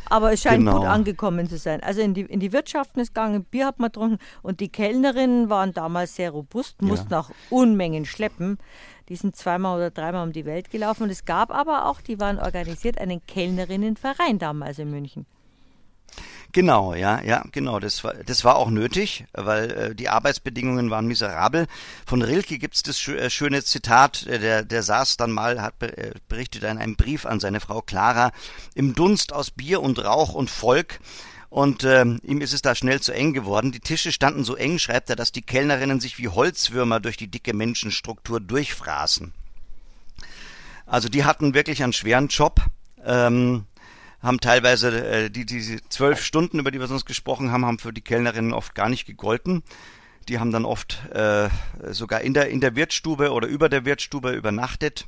Aber es scheint Genau. gut angekommen zu sein. Also in die, in die Wirtschaften ist gegangen, Bier hat man getrunken und die Kellnerinnen waren damals sehr robust, mussten auch Unmengen schleppen. Die sind zweimal oder dreimal um die Welt gelaufen und es gab aber auch, die waren organisiert, einen Kellnerinnenverein damals in München. Genau, ja, ja, genau. Das war, das war auch nötig, weil äh, die Arbeitsbedingungen waren miserabel. Von Rilke gibt's das schö äh, schöne Zitat, äh, der, der saß dann mal, hat äh, berichtet in einem Brief an seine Frau Clara, im Dunst aus Bier und Rauch und Volk. Und ähm, ihm ist es da schnell zu eng geworden. Die Tische standen so eng, schreibt er, dass die Kellnerinnen sich wie Holzwürmer durch die dicke Menschenstruktur durchfraßen. Also die hatten wirklich einen schweren Job. Ähm, haben teilweise äh, die diese zwölf Stunden, über die wir sonst gesprochen haben, haben für die Kellnerinnen oft gar nicht gegolten. Die haben dann oft äh, sogar in der in der Wirtsstube oder über der Wirtsstube übernachtet.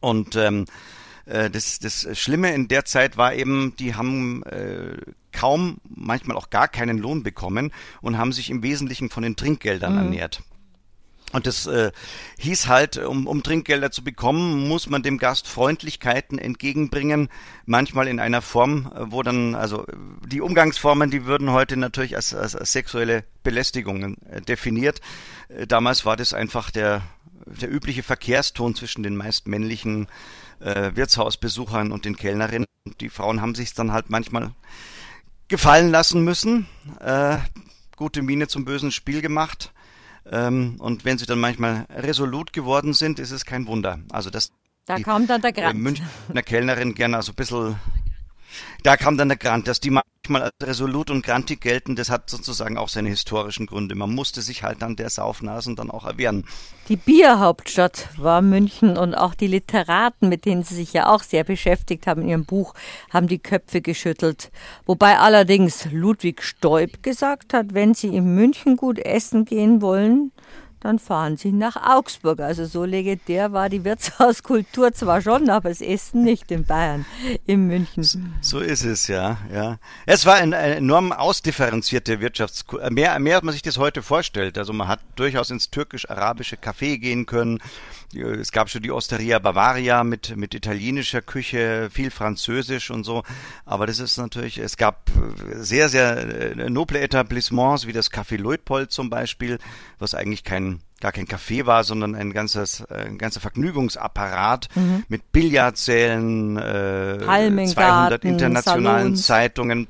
Und ähm, äh, das, das Schlimme in der Zeit war eben, die haben äh, kaum, manchmal auch gar keinen Lohn bekommen und haben sich im Wesentlichen von den Trinkgeldern ernährt. Und das äh, hieß halt, um, um Trinkgelder zu bekommen, muss man dem Gast Freundlichkeiten entgegenbringen, manchmal in einer Form, äh, wo dann, also die Umgangsformen, die würden heute natürlich als, als, als sexuelle Belästigungen äh, definiert. Äh, damals war das einfach der, der übliche Verkehrston zwischen den meist männlichen äh, Wirtshausbesuchern und den Kellnerinnen. Und die Frauen haben sich dann halt manchmal gefallen lassen müssen, äh, gute Miene zum bösen Spiel gemacht. Ähm, und wenn sie dann manchmal resolut geworden sind, ist es kein Wunder. Also das Da kam dann der äh, Grant. Münchner Kellnerin gerne also ein bisschen, da kam dann der Grant, dass die manchmal als resolut und grantig gelten, das hat sozusagen auch seine historischen Gründe. Man musste sich halt dann der Saufnasen dann auch erwehren. Die Bierhauptstadt war München und auch die Literaten, mit denen Sie sich ja auch sehr beschäftigt haben in Ihrem Buch, haben die Köpfe geschüttelt. Wobei allerdings Ludwig Stoib gesagt hat, wenn Sie in München gut essen gehen wollen, dann fahren Sie nach Augsburg. Also so legendär war die Wirtshauskultur zwar schon, aber das Essen nicht in Bayern, in München. So ist es, ja, ja. Es war eine, enorm ausdifferenzierte Wirtschaftskultur, mehr, mehr als man sich das heute vorstellt. Also man hat durchaus ins türkisch-arabische Café gehen können. Es gab schon die Osteria Bavaria mit, mit italienischer Küche, viel Französisch und so. Aber das ist natürlich, es gab sehr, sehr äh, noble Etablissements, wie das Café Luitpold zum Beispiel, was eigentlich kein gar kein Café war, sondern ein ganzes, äh, ein ganzer Vergnügungsapparat mit Billardsälen, äh, Palmengarten, 200 internationalen Salons. Zeitungen,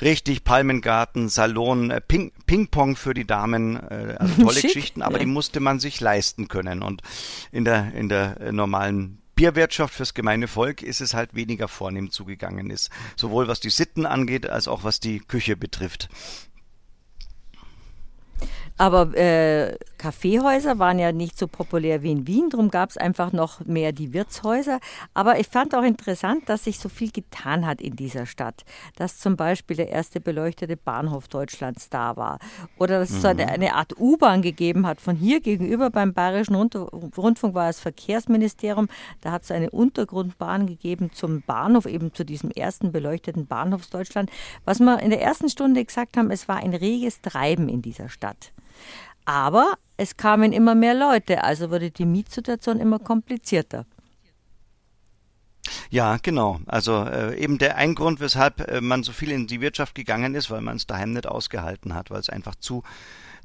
richtig Palmengarten, Salon, äh, Ping, Ping-Pong für die Damen, äh, also [LAUGHS] tolle Schick, Geschichten, aber ja. die musste man sich leisten können und in der in der äh, normalen Bierwirtschaft fürs gemeine Volk ist es halt weniger vornehm zugegangen ist, sowohl was die Sitten angeht als auch was die Küche betrifft. Aber äh, Kaffeehäuser waren ja nicht so populär wie in Wien, darum gab es einfach noch mehr die Wirtshäuser. Aber ich fand auch interessant, dass sich so viel getan hat in dieser Stadt. Dass zum Beispiel der erste beleuchtete Bahnhof Deutschlands da war. Oder dass es so eine, Art U-Bahn gegeben hat. Von hier gegenüber beim Bayerischen Rund Rundfunk war das Verkehrsministerium. Da hat es eine Untergrundbahn gegeben zum Bahnhof, eben zu diesem ersten beleuchteten Bahnhof Deutschland. Was wir in der ersten Stunde gesagt haben, es war ein reges Treiben in dieser Stadt. Aber es kamen immer mehr Leute, also wurde die Mietsituation immer komplizierter. Ja, genau. Also äh, eben der ein Grund, weshalb äh, man so viel in die Wirtschaft gegangen ist, weil man es daheim nicht ausgehalten hat, weil es einfach zu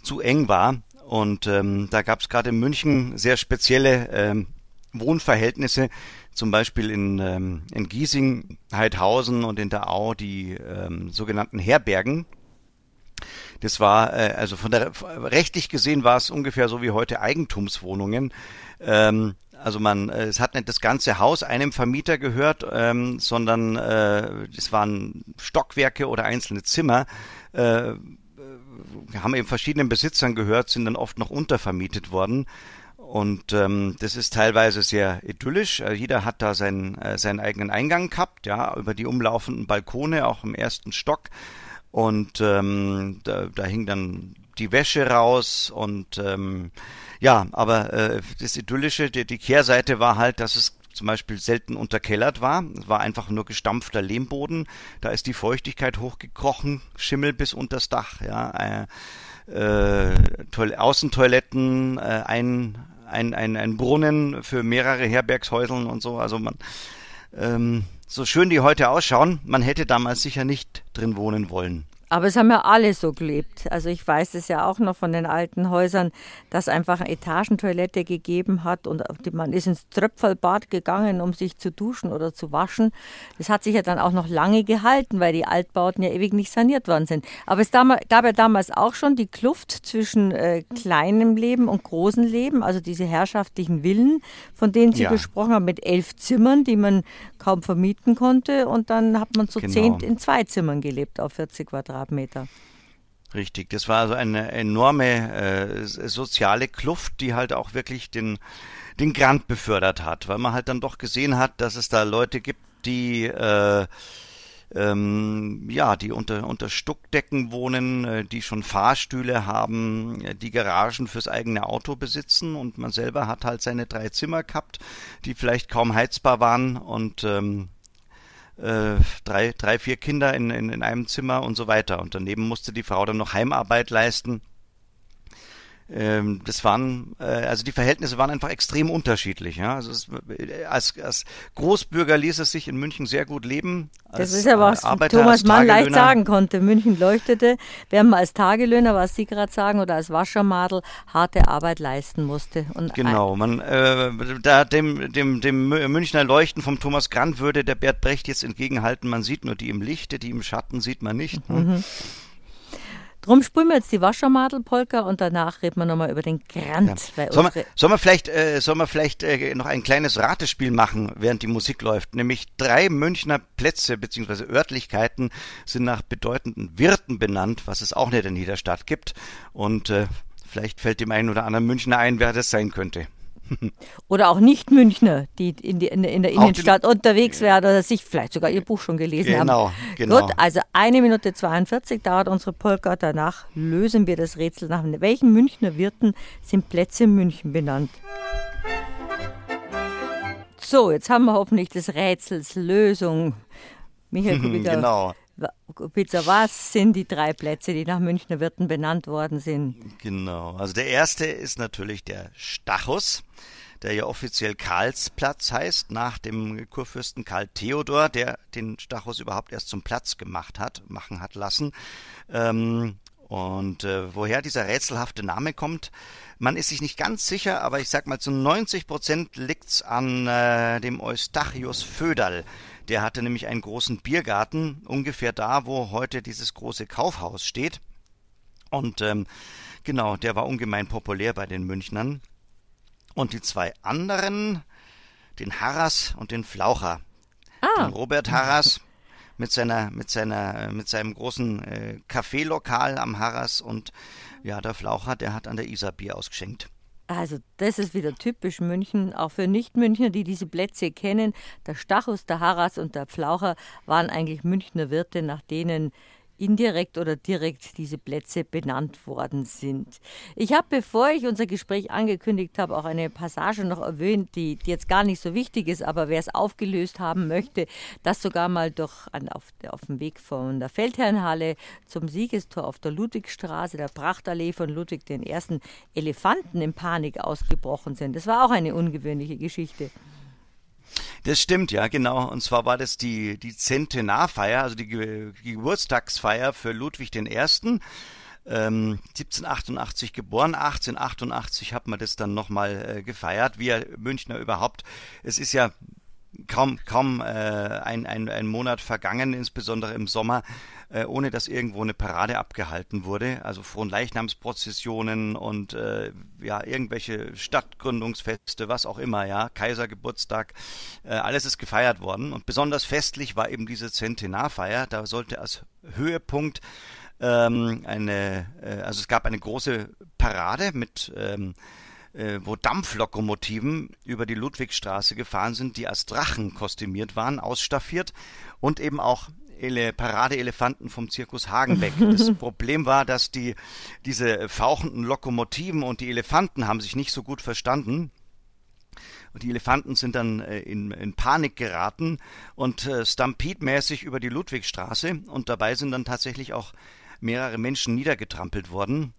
zu eng war. Und ähm, da gab es gerade in München sehr spezielle ähm, Wohnverhältnisse, zum Beispiel in, ähm, in Giesing, Heidhausen und in der Au die ähm, sogenannten Herbergen. Das war, äh, also von der rechtlich gesehen war es ungefähr so wie heute Eigentumswohnungen. Ähm, also man, äh, es hat nicht das ganze Haus einem Vermieter gehört, ähm, sondern äh, es waren Stockwerke oder einzelne Zimmer. Äh, haben eben verschiedenen Besitzern gehört, sind dann oft noch untervermietet worden. Und ähm, das ist teilweise sehr idyllisch. Äh, jeder hat da seinen, äh, seinen eigenen Eingang gehabt, ja, über die umlaufenden Balkone, auch im ersten Stock. Und ähm, da, da hing dann die Wäsche raus und ähm, ja, aber äh, das Idyllische, die, die Kehrseite war halt, dass es zum Beispiel selten unterkellert war. Es war einfach nur gestampfter Lehmboden. Da ist die Feuchtigkeit hochgekrochen, Schimmel bis unters Dach. Ja, äh, äh, Außentoiletten, äh, ein ein, ein, ein Brunnen für mehrere Herbergshäuseln und so. Also man, ähm, so schön die heute ausschauen, man hätte damals sicher nicht drin wohnen wollen. Aber es haben ja alle so gelebt. Also ich weiß es ja auch noch von den alten Häusern, dass einfach eine Etagentoilette gegeben hat und man ist ins Tröpfelbad gegangen, um sich zu duschen oder zu waschen. Das hat sich ja dann auch noch lange gehalten, weil die Altbauten ja ewig nicht saniert worden sind. Aber es gab ja damals auch schon die Kluft zwischen äh, kleinem Leben und großem Leben, also diese herrschaftlichen Villen, von denen Sie ja. gesprochen haben, mit elf Zimmern, die man kaum vermieten konnte. Und dann hat man zu genau. zehnt in zwei Zimmern gelebt auf 40 Quadratmeter. Richtig, das war also eine enorme äh, soziale Kluft, die halt auch wirklich den, den Grant befördert hat, weil man halt dann doch gesehen hat, dass es da Leute gibt, die äh, ähm, ja, die unter, unter Stuckdecken wohnen, äh, die schon Fahrstühle haben, äh, die Garagen fürs eigene Auto besitzen und man selber hat halt seine drei Zimmer gehabt, die vielleicht kaum heizbar waren und ähm, äh, drei, drei, vier Kinder in, in, in einem Zimmer und so weiter. Und daneben musste die Frau dann noch Heimarbeit leisten. Ähm, das waren, äh, also die Verhältnisse waren einfach extrem unterschiedlich. Ja? Also es, äh, als, als Großbürger ließ es sich in München sehr gut leben. Als, das ist ja was Arbeiter, Thomas Mann leicht sagen konnte. München leuchtete, während man als Tagelöhner, was Sie gerade sagen, oder als Waschermadel harte Arbeit leisten musste. Und genau, man äh, da dem, dem, dem Münchner Leuchten vom Thomas Grant würde der Bert Brecht jetzt entgegenhalten, man sieht nur die im Lichte, die im Schatten sieht man nicht. Ne? Mhm. Drum spielen wir jetzt die Waschermadelpolka und danach reden wir nochmal über den Grant. Ja. Sollen wir, soll man vielleicht, äh, soll man vielleicht äh, noch ein kleines Ratespiel machen, während die Musik läuft? Nämlich drei Münchner Plätze bzw. Örtlichkeiten sind nach bedeutenden Wirten benannt, was es auch nicht in jeder Stadt gibt. Und äh, vielleicht fällt dem einen oder anderen Münchner ein, wer das sein könnte. Oder auch Nicht-Münchner, die in, die, in, in der Innenstadt unterwegs wären oder sich vielleicht sogar ihr Buch schon gelesen genau, haben. Genau, Gut, also eine Minute 42 dauert unsere Polka. Danach lösen wir das Rätsel nach welchen Münchner Wirten sind Plätze in München benannt. So, jetzt haben wir hoffentlich des Rätsels Lösung. Michael [LAUGHS] Kubica, genau. Pizza, was sind die drei Plätze, die nach Münchner Wirten benannt worden sind? Genau, also der erste ist natürlich der Stachus, der ja offiziell Karlsplatz heißt, nach dem Kurfürsten Karl Theodor, der den Stachus überhaupt erst zum Platz gemacht hat, machen hat lassen. Ähm, und äh, woher dieser rätselhafte Name kommt, man ist sich nicht ganz sicher, aber ich sag mal zu 90 Prozent liegt's an äh, dem Eustachius Föderl. Der hatte nämlich einen großen Biergarten, ungefähr da, wo heute dieses große Kaufhaus steht. Und ähm, genau, der war ungemein populär bei den Münchnern. Und die zwei anderen, den Harras und den Flaucher. Ah. Den Robert Harras mit seiner, mit seiner, mit seinem großen äh, Kaffeelokal am Harras und ja, der Flaucher, der hat an der Isar Bier ausgeschenkt. Also das ist wieder typisch München, auch für Nicht-Münchner, die diese Plätze kennen. Der Stachus, der Harras und der Pflaucher waren eigentlich Münchner Wirte, nach denen indirekt oder direkt diese Plätze benannt worden sind. Ich habe, bevor ich unser Gespräch angekündigt habe, auch eine Passage noch erwähnt, die, die jetzt gar nicht so wichtig ist, aber wer es aufgelöst haben möchte, das sogar mal durch, an, auf, auf dem Weg von der Feldherrnhalle zum Siegestor auf der Ludwigstraße, der Prachtallee von Ludwig I. Elefanten in Panik ausgebrochen sind. Das war auch eine ungewöhnliche Geschichte. Das stimmt, ja, genau. Und zwar war das die, die Zentenarfeier, also die, die Geburtstagsfeier für Ludwig I. Ähm, 1788 geboren, 1888 hat man das dann nochmal äh, gefeiert, wie Münchner überhaupt. Es ist ja kaum, kaum äh, ein, ein, ein Monat vergangen, insbesondere im Sommer, äh, ohne dass irgendwo eine Parade abgehalten wurde. Also Fronleichnamsprozessionen und äh, ja, irgendwelche Stadtgründungsfeste, was auch immer, ja, Kaisergeburtstag, äh, alles ist gefeiert worden. Und besonders festlich war eben diese Zentenarfeier. Da sollte als Höhepunkt ähm, eine, äh, also es gab eine große Parade mit ähm, äh, wo Dampflokomotiven über die Ludwigstraße gefahren sind, die als Drachen kostümiert waren, ausstaffiert und eben auch Ele Paradeelefanten vom Zirkus Hagenbeck. Das [LAUGHS] Problem war, dass die diese fauchenden Lokomotiven und die Elefanten haben sich nicht so gut verstanden. Und die Elefanten sind dann äh, in, in Panik geraten und äh, Stampede-mäßig über die Ludwigstraße und dabei sind dann tatsächlich auch mehrere Menschen niedergetrampelt worden.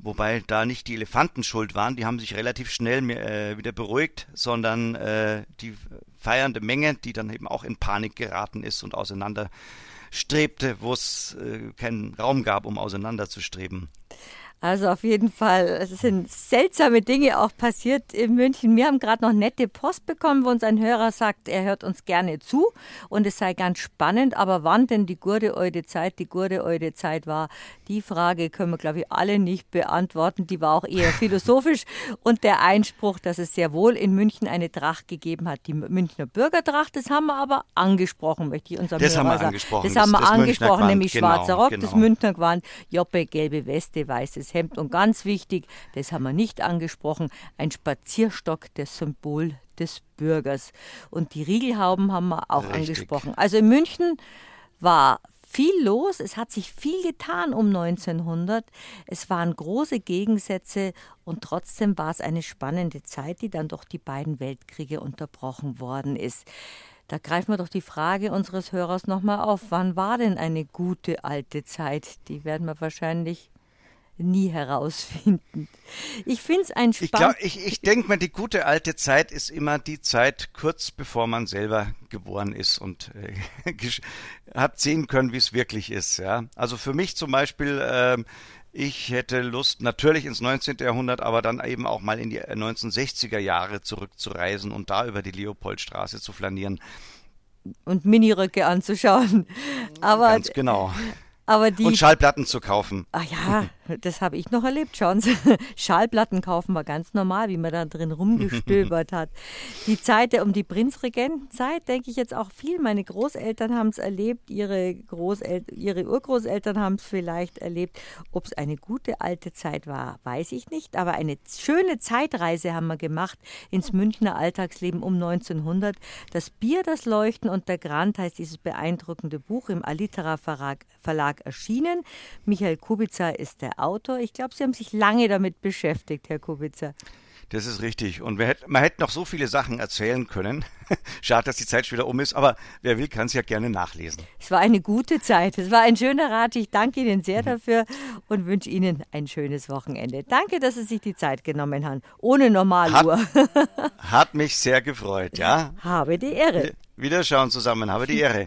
Wobei da nicht die Elefanten schuld waren, die haben sich relativ schnell äh, wieder beruhigt, sondern äh, die feiernde Menge, die dann eben auch in Panik geraten ist und auseinanderstrebte, wo es äh, keinen Raum gab, um auseinanderzustreben. Also auf jeden Fall, es sind seltsame Dinge auch passiert in München. Wir haben gerade noch nette Post bekommen, wo uns ein Hörer sagt, er hört uns gerne zu und es sei ganz spannend. Aber wann denn die gute alte Zeit, die gute alte Zeit war, die Frage können wir, glaube ich, alle nicht beantworten. Die war auch eher philosophisch. Und der Einspruch, dass es sehr wohl in München eine Tracht gegeben hat, die Münchner Bürgertracht, das haben wir aber angesprochen, möchte ich unserem das Hörer haben wir sagen. Angesprochen. Das, das haben wir angesprochen, nämlich genau, schwarzer Rock, genau. das Münchner Gewand, Joppe, gelbe Weste, weißes weißes Hemd und ganz wichtig, das haben wir nicht angesprochen, ein Spazierstock, das Symbol des Bürgers. Und die Riegelhauben haben wir auch Richtig. angesprochen. Also in München war viel los, es hat sich viel getan um 1900, es waren große Gegensätze und trotzdem war es eine spannende Zeit, die dann durch die beiden Weltkriege unterbrochen worden ist. Da greifen wir doch die Frage unseres Hörers nochmal auf. Wann war denn eine gute alte Zeit? Die werden wir wahrscheinlich nie herausfinden. Ich finde es ein Ich, spannend. glaub, ich, ich denke mal, die gute alte Zeit ist immer die Zeit kurz bevor man selber geboren ist und äh, [LAUGHS] hat sehen können, wie es wirklich ist. Ja, also für mich zum Beispiel. ähm, ich hätte Lust natürlich ins 19. Jahrhundert, aber dann eben auch mal in die 1960er Jahre zurückzureisen und da über die Leopoldstraße zu flanieren. und Miniröcke anzuschauen. Aber, Ganz genau. aber die. Und Schallplatten zu kaufen. Ach ja, [LAUGHS] das habe ich noch erlebt, schauen Sie. [LAUGHS] Schallplatten kaufen war ganz normal, wie man da drin rumgestöbert hat. Die Zeit um die Prinzregentenzeit, denke ich jetzt auch viel. Meine Großeltern haben es erlebt, ihre, Großel ihre Urgroßeltern haben es vielleicht erlebt. Ob es eine gute alte Zeit war, weiß ich nicht. Aber eine schöne Zeitreise haben wir gemacht ins Münchner Alltagsleben um 1900. Das Bier, das Leuchten und der Grand heißt dieses beeindruckende Buch im Alitera Verlag, erschienen. Michael Kubitzer ist der Autor. Ich glaube, Sie haben sich lange damit beschäftigt, Herr Kubitzer. Das ist richtig. Und wir hätt, man hätte noch so viele Sachen erzählen können. [LAUGHS] Schade, dass die Zeit schon wieder um ist, aber wer will, kann es ja gerne nachlesen. Es war eine gute Zeit. Es war ein schöner Rat. Ich danke Ihnen sehr dafür und wünsche Ihnen ein schönes Wochenende. Danke, dass Sie sich die Zeit genommen haben. Ohne Normaluhr. Hat mich sehr gefreut, ja? [LAUGHS] Habe die Ehre. Wiederschauen zusammen, habe die Ehre.